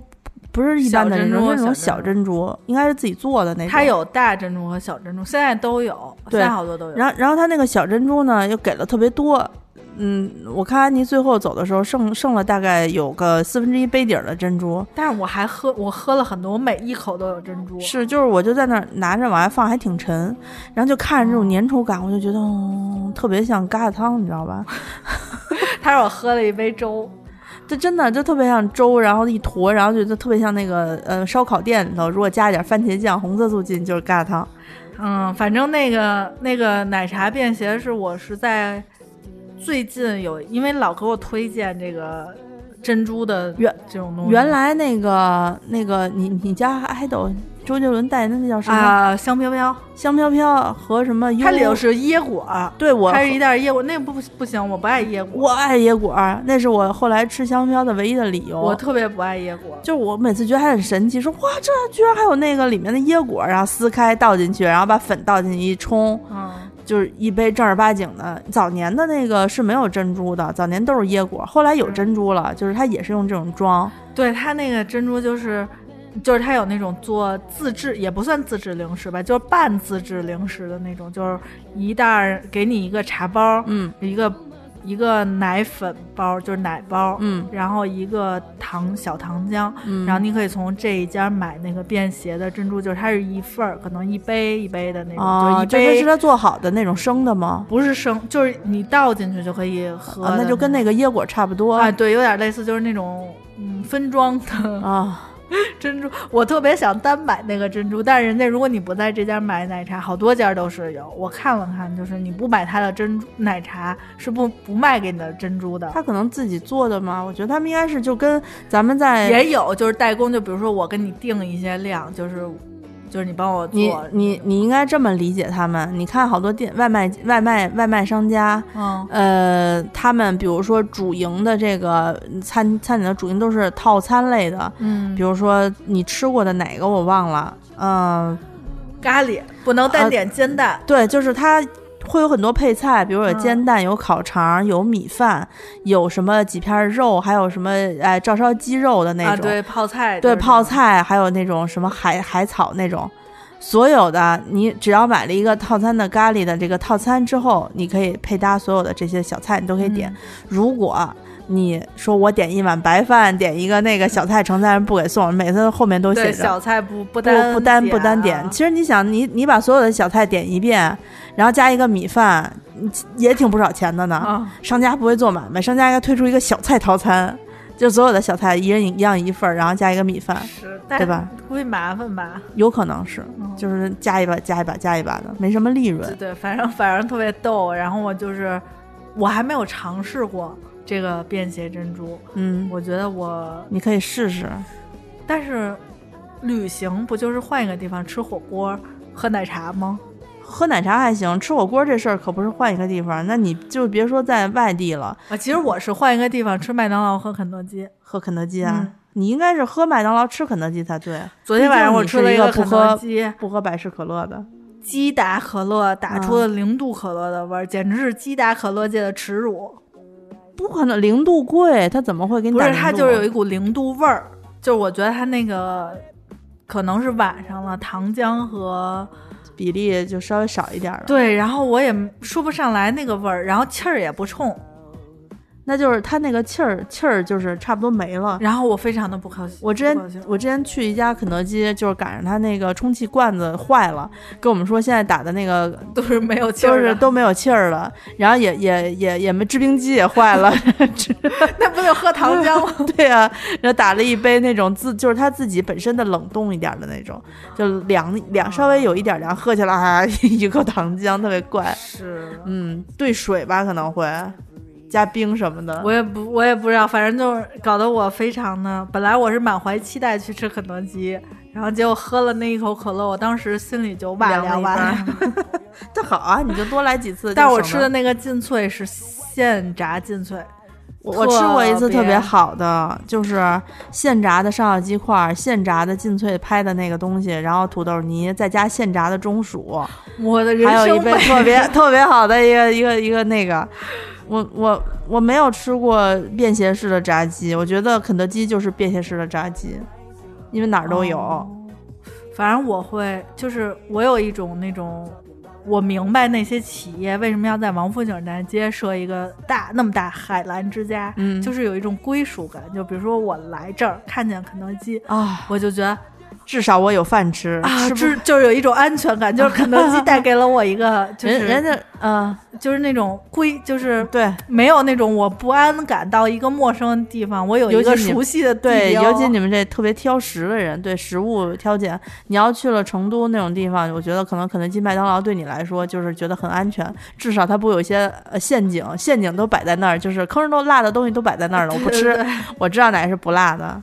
S1: 不是一般的珍珠，那种
S2: 小
S1: 小珍珠，应该是自己做的那种。
S2: 它有大珍珠和小珍珠，现在都有，现在好多都有。
S1: 然后然后它那个小珍珠呢，又给了特别多。嗯，我看安妮最后走的时候剩剩了大概有个四分之一杯底儿的珍珠，
S2: 但是我还喝，我喝了很多，我每一口都有珍珠。
S1: 是，就是我就在那儿拿着往外放，还挺沉，然后就看着这种粘稠感，我就觉得、嗯、特别像疙瘩汤，你知道吧？
S2: 他让我喝了一杯粥，
S1: 这真的就特别像粥，然后一坨，然后就就特别像那个呃烧烤店里头，如果加一点番茄酱、红色素进，就是疙瘩汤。
S2: 嗯，反正那个那个奶茶便携是我是在最近有，因为老给我推荐这个珍珠的
S1: 原
S2: 这种东西。
S1: 原来那个那个你你家爱豆周杰伦代言的那叫什么、
S2: 啊，香飘飘，
S1: 香飘飘和什么优？
S2: 它里头是椰果，
S1: 对我
S2: 它是一袋椰果，那不不行，我不爱椰果，
S1: 我爱椰果，那是我后来吃香飘的唯一的理由。
S2: 我特别不爱椰果。
S1: 就是我每次觉得还很神奇，说哇，这居然还有那个里面的椰果，然后撕开倒进去，然后把粉倒进去一冲，
S2: 嗯，
S1: 就是一杯正儿八经的。早年的那个是没有珍珠的，早年都是椰果，后来有珍珠了，就是它也是用这种装。
S2: 对它那个珍珠就是。就是它有那种做自制，也不算自制零食吧，就是半自制零食的那种，就是一袋儿给你一个茶包，
S1: 嗯。
S2: 一个一个奶粉包，就是奶包，
S1: 嗯。
S2: 然后一个糖小糖浆，
S1: 嗯，
S2: 然后你可以从这一家买那个便携的珍珠，就是它是一份儿，可能一杯一杯的那种，
S1: 啊，
S2: 就是一杯
S1: 这是它做好的那种生的吗？
S2: 不是生，就是你倒进去就可以喝
S1: 啊，那就跟那个椰果差不多。
S2: 啊，对，有点类似，就是那种嗯分装的
S1: 啊。
S2: 珍珠，我特别想单买那个珍珠，但是人家如果你不在这家买奶茶，好多家都是有。我看了看，就是你不买他的珍珠奶茶是不不卖给你的珍珠的。
S1: 他可能自己做的嘛，我觉得他们应该是就跟咱们在
S2: 也有就是代工，就比如说我跟你定一些量，就是就是你帮我做，
S1: 你你你应该这么理解他们。你看好多店外卖外卖外卖商家，
S2: 嗯
S1: 呃，他们比如说主营的这个餐餐饮的主营都是套餐类的，
S2: 嗯，
S1: 比如说你吃过的哪个我忘了，嗯、
S2: 咖喱不能单点煎蛋，
S1: 对，就是它会有很多配菜，比如有煎蛋、有烤肠、有米饭，有什么几片肉，还有什么哎照烧鸡肉的那种，
S2: 啊，对泡菜，
S1: 对泡菜，还有那种什么海海草那种。所有的你只要买了一个套餐的咖喱的这个套餐之后，你可以配搭所有的这些小菜，你都可以点。
S2: 嗯
S1: 如果你说我点一碗白饭，点一个那个小菜，成菜人不给送，每次后面都写，着
S2: 小菜不不
S1: 不
S2: 单
S1: 不单不单
S2: 点。
S1: 其实你想，你你把所有的小菜点一遍，然后加一个米饭，嗯也挺不少钱的呢。
S2: 啊，
S1: 商家不会做买卖，商家应该推出一个小菜套餐，就所有的小菜一人一样一份儿，然后加一个米饭，对吧？
S2: 估计麻烦吧。
S1: 有可能是
S2: 嗯
S1: 就是加一把加一把加一把的，没什么利
S2: 对
S1: 润。
S2: 对，反正反正特别逗。然后我就是，我还没有尝试过这个便携珍珠，
S1: 嗯，
S2: 我觉得我，
S1: 你可以试试。
S2: 但是旅行不就是换一个地方吃火锅、喝奶茶吗？
S1: 喝奶茶还行，吃火锅这事儿可不是换一个地方，那你就别说在外地了，
S2: 啊，其实我是换一个地方吃麦当劳喝肯德基。
S1: 喝肯德基啊，
S2: 嗯
S1: 你应该是喝麦当劳吃肯德基才对，
S2: 昨天晚上我吃了一个肯
S1: 个不喝
S2: 德基，
S1: 不喝百事可乐的。
S2: 鸡打可乐打出
S1: 嗯
S2: 了零度可乐的味儿，简直是鸡打可乐界的耻辱。
S1: 不可能零度贵，他怎么会给你
S2: 不是？它就是有一股零度味儿，就是我觉得它那个可能是晚上了，糖浆和
S1: 比例就稍微少一点儿了。，
S2: 对，然后我也说不上来那个味儿，然后气儿也不冲，
S1: 那就是他那个气儿气儿就是差不多没了。
S2: 然后我非常的不高兴。
S1: 我之前我之前去一家肯德基，就是赶上他那个充气罐子坏了，跟我们说现在打的那个
S2: 都是没有气
S1: 就
S2: 儿都，
S1: 是都没有气儿了，然后也也也也没制冰机也坏了，
S2: 那不就喝糖浆吗？
S1: 对啊，然后打了一杯那种自就是他自己本身的冷冻一点的那种，就凉凉稍微有一点凉，喝起来啊 一口糖浆特别怪，
S2: 是，
S1: 嗯，兑水吧可能会加冰什么的，
S2: 我也不我也不知道，反正就是搞得我非常的，本来我是满怀期待去吃肯德基，然后结果喝了那一口可乐，我当时心里就哇
S1: 凉
S2: 哇凉。
S1: 这好啊，你就多来几次。
S2: 但是我吃的那个劲脆是现炸劲脆，
S1: 我我吃过一次特别好的，就是现炸的上小鸡块，现炸的劲脆拍的那个东西，然后土豆泥，再加现炸的中薯，
S2: 我的人
S1: 还有一杯
S2: 生
S1: 特别特别好的一个一个一个那个，我我我没有吃过便携式的炸鸡，我觉得肯德基就是便携式的炸鸡，因为哪儿都有。
S2: 哦反正我会，就是我有一种那种，我明白那些企业为什么要在王府井南街设一个大那么大海澜之家，
S1: 嗯
S2: 就是有一种归属感。就比如说我来这儿看见肯德基，
S1: 啊，
S2: 我就觉得
S1: 至少我有饭吃，
S2: 啊，
S1: 吃不
S2: 这就是有一种安全感，就是肯德基 带给了我一个，就是
S1: 人人家嗯、
S2: 就是那种归，就是
S1: 对。
S2: 没有那种我不安感到一个陌生的地方，我有一个熟悉的
S1: 对，尤其你们这特别挑食的人，对食物挑拣，你要去了成都那种地方，我觉得可能肯德基、麦当劳对你来说就是觉得很安全，至少它不有一些呃陷阱，陷阱都摆在那儿，就是坑都辣的东西都摆在那儿了，我不吃，
S2: 对对对。
S1: 我知道哪是不辣的。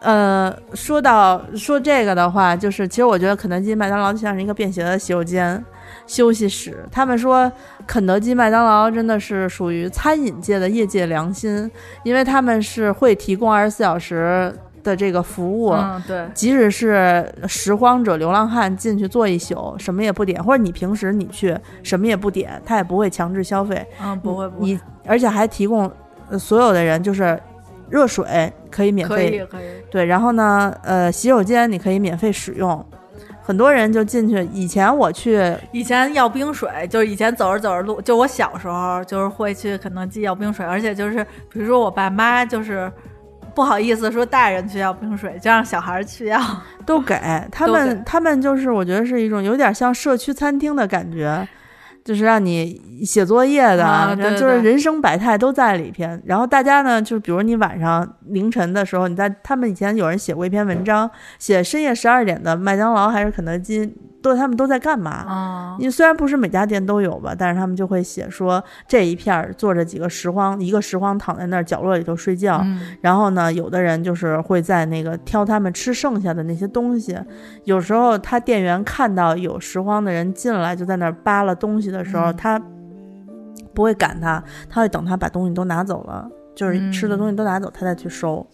S1: 呃，说到说这个的话，就是其实我觉得肯德基、麦当劳就像是一个便携的洗手间、休息室。他们说肯德基、麦当劳真的是属于餐饮界的业界良心，因为他们是会提供二十四小时的这个服务。
S2: 嗯，对，
S1: 即使是拾荒者、流浪汉进去坐一宿，什么也不点，或者你平时你去什么也不点，他也不会强制消费。
S2: 嗯，不会不会，
S1: 你而且还提供、呃所有的人就是热水可以免
S2: 可
S1: 费
S2: 以可以。
S1: 对，然后呢，呃，洗手间你可以免费使用，很多人就进去。以前我去，
S2: 以前要冰水，就是以前走着走着路，就我小时候就是会去肯德基要冰水，而且就是比如说我爸妈就是不好意思说大人去要冰水，就让小孩儿去要。
S1: 都给他们，他们就是我觉得是一种有点像社区餐厅的感觉，就是让你写作业的，
S2: 啊
S1: 就是人生百态都在里边。然后大家呢，就是比如你晚上凌晨的时候，你在他们以前有人写过一篇文章，写深夜十二点的麦当劳还是肯德基，都他们都在干嘛？
S2: 啊
S1: 因为虽然不是每家店都有吧，但是他们就会写说这一片儿坐着几个拾荒，一个拾荒躺在那儿角落里头睡觉，
S2: 嗯
S1: 然后呢，有的人就是会在那个挑他们吃剩下的那些东西。有时候他店员看到有拾荒的人进来，就在那儿扒拉东西的时候，
S2: 嗯
S1: 他不会赶他，他会等他把东西都拿走了，就是吃的东西都拿走，他再去收。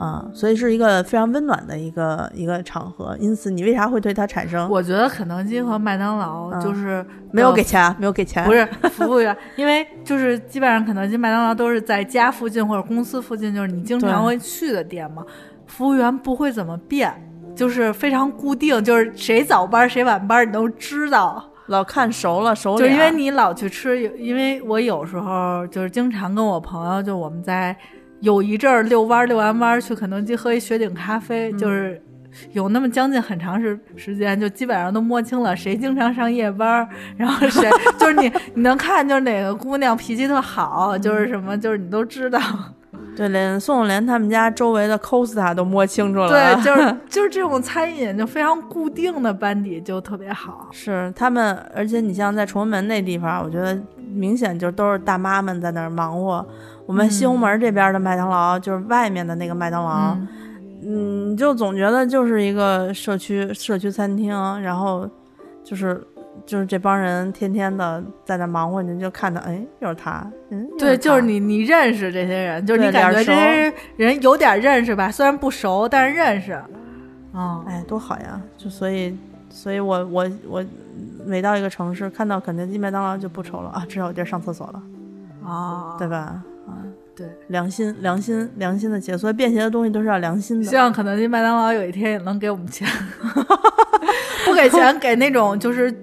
S1: 啊，所以是一个非常温暖的一个一个场合，因此你为啥会对它产生
S2: 我觉得肯德基和麦当劳
S1: 嗯
S2: 就是
S1: 没有
S2: 呃
S1: 给钱，没有给钱，
S2: 不是服务员，因为就是基本上肯德基、麦当劳都是在家附近或者公司附近，就是你经常会去的店嘛。服务员不会怎么变，就是非常固定，就是谁早班谁晚班你都知道。
S1: 老看熟了熟了
S2: 就
S1: 脸，
S2: 因为你老去吃，因为我有时候就是经常跟我朋友，就我们在有一阵儿遛弯儿遛完弯儿去肯德基喝一雪顶咖啡，就是有那么将近很长时时间，就基本上都摸清了谁经常上夜班儿，然后谁 就是你你能看就是哪个姑娘脾气特好，就是什么就是你都知道。
S1: 对，连宋宋连他们家周围的 Costa 都摸清楚了。
S2: 对，就是就是这种餐饮就非常固定的班底就特别好。
S1: 是他们，而且你像在崇文门那地方，我觉得明显就都是大妈们在那儿忙活。我们西红门这边的麦当劳，就是外面的那个麦当劳，
S2: 嗯
S1: 嗯，就总觉得就是一个社区社区餐厅，然后就是就是这帮人天天的在那忙活，您就看到，哎，又是他，嗯，
S2: 对，就是，你你认识这些人，就是你感觉这些人有点认识吧，虽然不熟，但是认识。嗯，
S1: 哎，多好呀！就所以，所以我我我每到一个城市，看到肯德基、麦当劳就不愁了啊，至少有地儿上厕所了，
S2: 哦，
S1: 对吧？
S2: 啊对，
S1: 良心，良心，良心的企业，所以便携的东西都是要良心的。
S2: 希望肯德基、麦当劳有一天也能给我们钱，不给钱给那种就是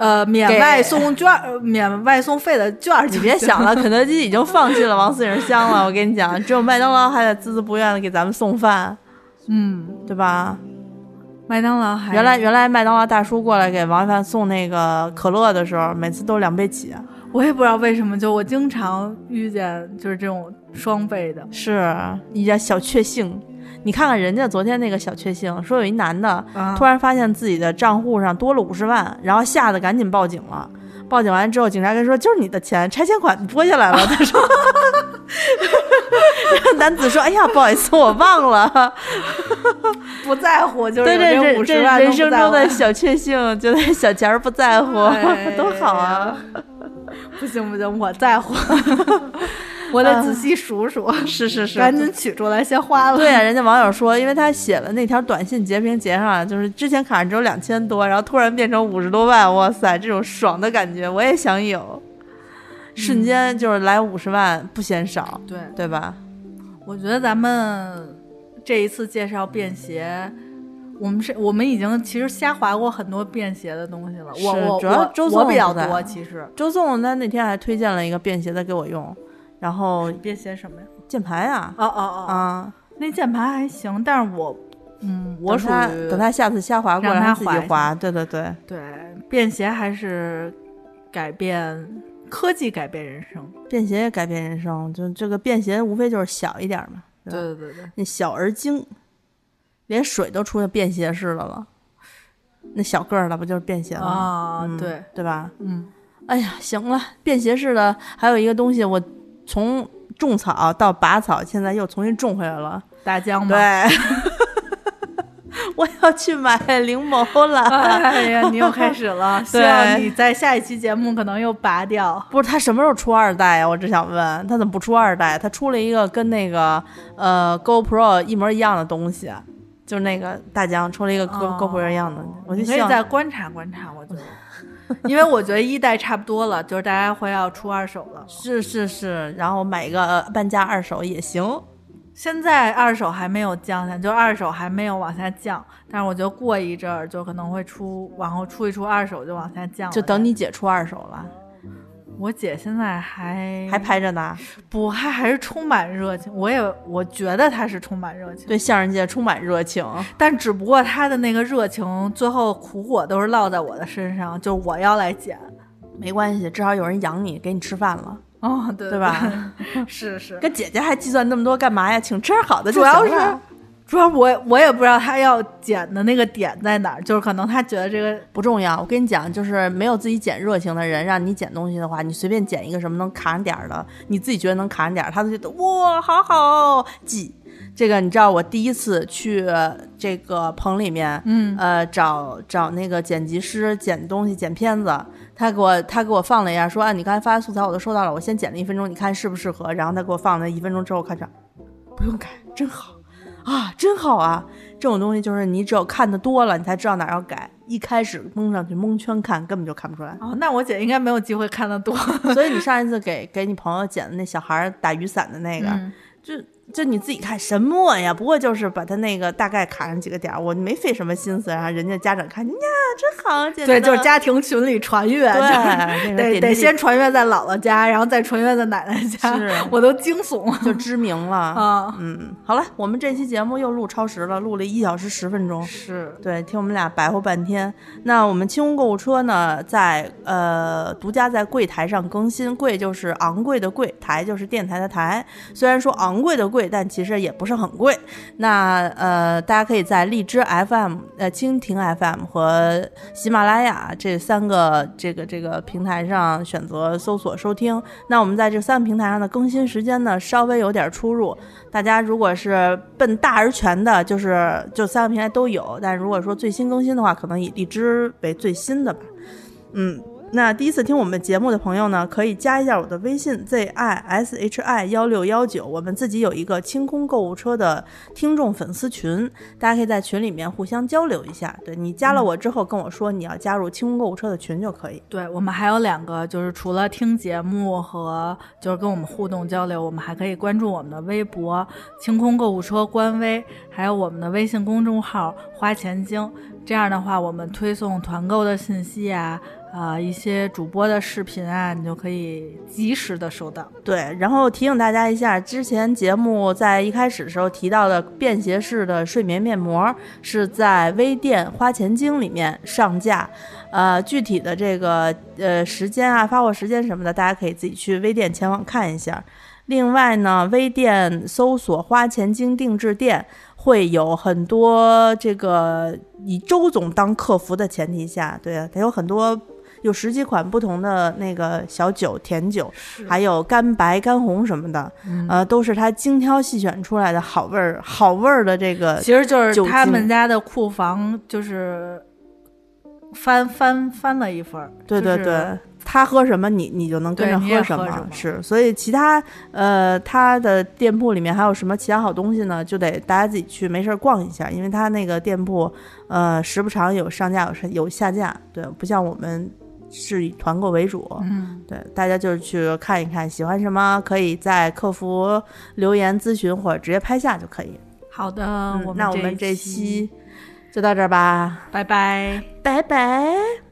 S2: 呃免外送券、呃免外送费的券
S1: 你别想了，肯德基已经放弃了王四影香了。我跟你讲，只有麦当劳还得孜孜不倦的给咱们送饭，
S2: 嗯，
S1: 对吧？
S2: 麦当劳还
S1: 原来原来麦当劳大叔过来给王一凡送那个可乐的时候，每次都两倍起。
S2: 我也不知道为什么，就我经常遇见就是这种双倍的
S1: 是一点小确幸。你看看人家昨天那个小确幸，说有一男的
S2: 啊
S1: 突然发现自己的账户上多了五十万，然后吓得赶紧报警了。报警完之后，警察跟他说：“就是你的钱，拆迁款拨下来了。”他说，男子说：“哎呀，不好意思，我忘了。
S2: 不在乎，就是
S1: 对
S2: 有五
S1: 这这这
S2: 十万
S1: 人生中的 小确幸，觉得小钱儿不在乎，
S2: 哎
S1: 多好啊！
S2: 不行不行，我在乎，我得仔细数数，
S1: 是是是，
S2: 赶紧取出来先花了。
S1: 对啊，人家网友说，因为他写了那条短信截屏截上来，就是之前卡上只有两千多，然后突然变成五十多万，哇塞，这种爽的感觉我也想有，瞬间就是来五十万不嫌少，
S2: 对，
S1: 对吧？
S2: 我觉得咱们这一次介绍便携。我们是，我们已经其实瞎划过很多便携的东西了。我
S1: 是
S2: 我我
S1: 主要周
S2: 我比较多，其实
S1: 周颂他那天还推荐了一个便携的给我用，然后
S2: 便携什么呀？
S1: 键盘啊
S2: 哦哦哦，
S1: 啊，
S2: 那键盘还行，但是我，嗯，我属于
S1: 等他下次瞎划过，
S2: 让
S1: 他自己
S2: 他划一下
S1: 划，对对对，
S2: 对便携还是改变科技改变人生。
S1: 便携也改变人生，就这个便携无非就是小一点嘛，对
S2: 对对对对，
S1: 那小而精，连水都出现便携式的了。那小个儿的不就是便携了吗？
S2: 啊，
S1: 嗯
S2: 对，
S1: 对吧？
S2: 嗯，
S1: 哎呀，行了，便携式的还有一个东西，我从种草到拔草，现在又重新种回来了。
S2: 大疆吗。
S1: 对，我要去买灵眸了。
S2: 哎呀，你又开始了，希
S1: 对
S2: 望你在下一期节目可能又拔掉。
S1: 不是他什么时候出二代呀？我只想问他怎么不出二代？他出了一个跟那个呃 GoPro 一模一样的东西，就是那个大疆出了一个 Go、
S2: 哦
S1: GoPro 一样的，我就
S2: 你可以
S1: 希望
S2: 再观察观察，我觉得，因为我觉得一代差不多了，就是大家会要出二手了。
S1: 是是是，然后买一个呃半价二手也行。
S2: 现在二手还没有降下，就二手还没有往下降，但是我觉得过一阵儿就可能会出，往后出一出二手就往下降。
S1: 就等你姐出二手了，
S2: 我姐现在还
S1: 还拍着呢。
S2: 不她还是充满热情，我也我觉得她是充满热情，
S1: 对相声界充满热情，
S2: 但只不过她的那个热情最后苦果都是落在我的身上，就是我要来捡。
S1: 没关系，至少有人养你，给你吃饭了，
S2: 哦，对
S1: 对吧？
S2: 是是，
S1: 跟姐姐还计算那么多干嘛呀？请吃好的就
S2: 主要是主要我我也不知道他要剪的那个点在哪儿，就是可能他觉得这个
S1: 不重要。我跟你讲，就是没有自己剪热情的人，让你剪东西的话，你随便剪一个什么能卡上点儿的，你自己觉得能卡上点儿，他都觉得哇，好好记。这个你知道，我第一次去这个棚里面，
S2: 嗯
S1: 呃，找找那个剪辑师剪东西、剪片子，他给我他给我放了一下，说啊，你刚才发的素材我都收到了，我先剪了一分钟，你看适不适合？然后他给我放了一分钟之后，看着不用改，真好啊，真好啊！这种东西就是你只有看的多了，你才知道哪儿要改。一开始蒙上去蒙圈看，根本就看不出来。
S2: 哦，那我姐应该没有机会看得多。
S1: 所以你上一次给给你朋友剪的那小孩儿打雨伞的那个，
S2: 嗯
S1: 就就你自己看什么呀？不过就是把他那个大概卡上几个点儿，我没费什么心思，然后人家家长看，呀，真好，简
S2: 对，就是家庭群里传阅，
S1: 对
S2: 就是得得先传阅在姥姥家，然后再传阅在奶奶家
S1: 是，
S2: 我都惊悚了
S1: 就知名了。
S2: 啊！
S1: 嗯，好了，我们这期节目又录超时了，录了一小时十分钟。
S2: 是，
S1: 对，听我们俩白活半天。那我们清空购物车呢，在呃独家在柜台上更新，柜就是昂贵的柜，台就是电台的台。虽然说昂贵的贵，贵但其实也不是很贵。那呃，大家可以在荔枝 FM、呃蜻蜓 FM 和喜马拉雅这三个这个这个平台上选择搜索收听。那我们在这三个平台上的更新时间呢，稍微有点出入。大家如果是奔大而全的，就是就三个平台都有。但如果说最新更新的话，可能以荔枝为最新的吧。嗯，那第一次听我们节目的朋友呢，可以加一下我的微信 z i s h i 幺六幺九，我们自己有一个清空购物车的听众粉丝群，大家可以在群里面互相交流一下。对你加了我之后跟我说你要加入清空购物车的群就可以。
S2: 对我们还有两个，就是除了听节目和就是跟我们互动交流，我们还可以关注我们的微博“清空购物车”官微，还有我们的微信公众号“花钱精”。这样的话，我们推送团购的信息啊，啊、一些主播的视频啊，你就可以及时的收到。
S1: 对，然后提醒大家一下，之前节目在一开始的时候提到的便携式的睡眠面膜是在微店花钱精里面上架，呃，具体的这个呃时间啊、发货时间什么的，大家可以自己去微店前往看一下。另外呢，微店搜索“花钱精定制店”，会有很多这个以周总当客服的前提下，对，它有很多有十几款不同的那个小酒、甜酒，还有干白、干红什么的，呃，都是他精挑细选出来的好味儿、好味儿的这个。
S2: 其实就是他们家的库房，就是翻翻翻了一份儿。
S1: 对对
S2: 就是
S1: 对，他喝什么你你就能跟着喝什么是，所以其他呃他的店铺里面还有什么其他好东西呢？就得大家自己去没事儿逛一下，因为他那个店铺呃时不常有上架有上有下架，对，不像我们是以团购为主，
S2: 嗯，
S1: 对，大家就是去看一看，喜欢什么可以在客服留言咨询或者直接拍下就可以。
S2: 好的，
S1: 嗯
S2: 我们
S1: 那我们这期就到这儿吧，
S2: 拜拜。
S1: 拜拜。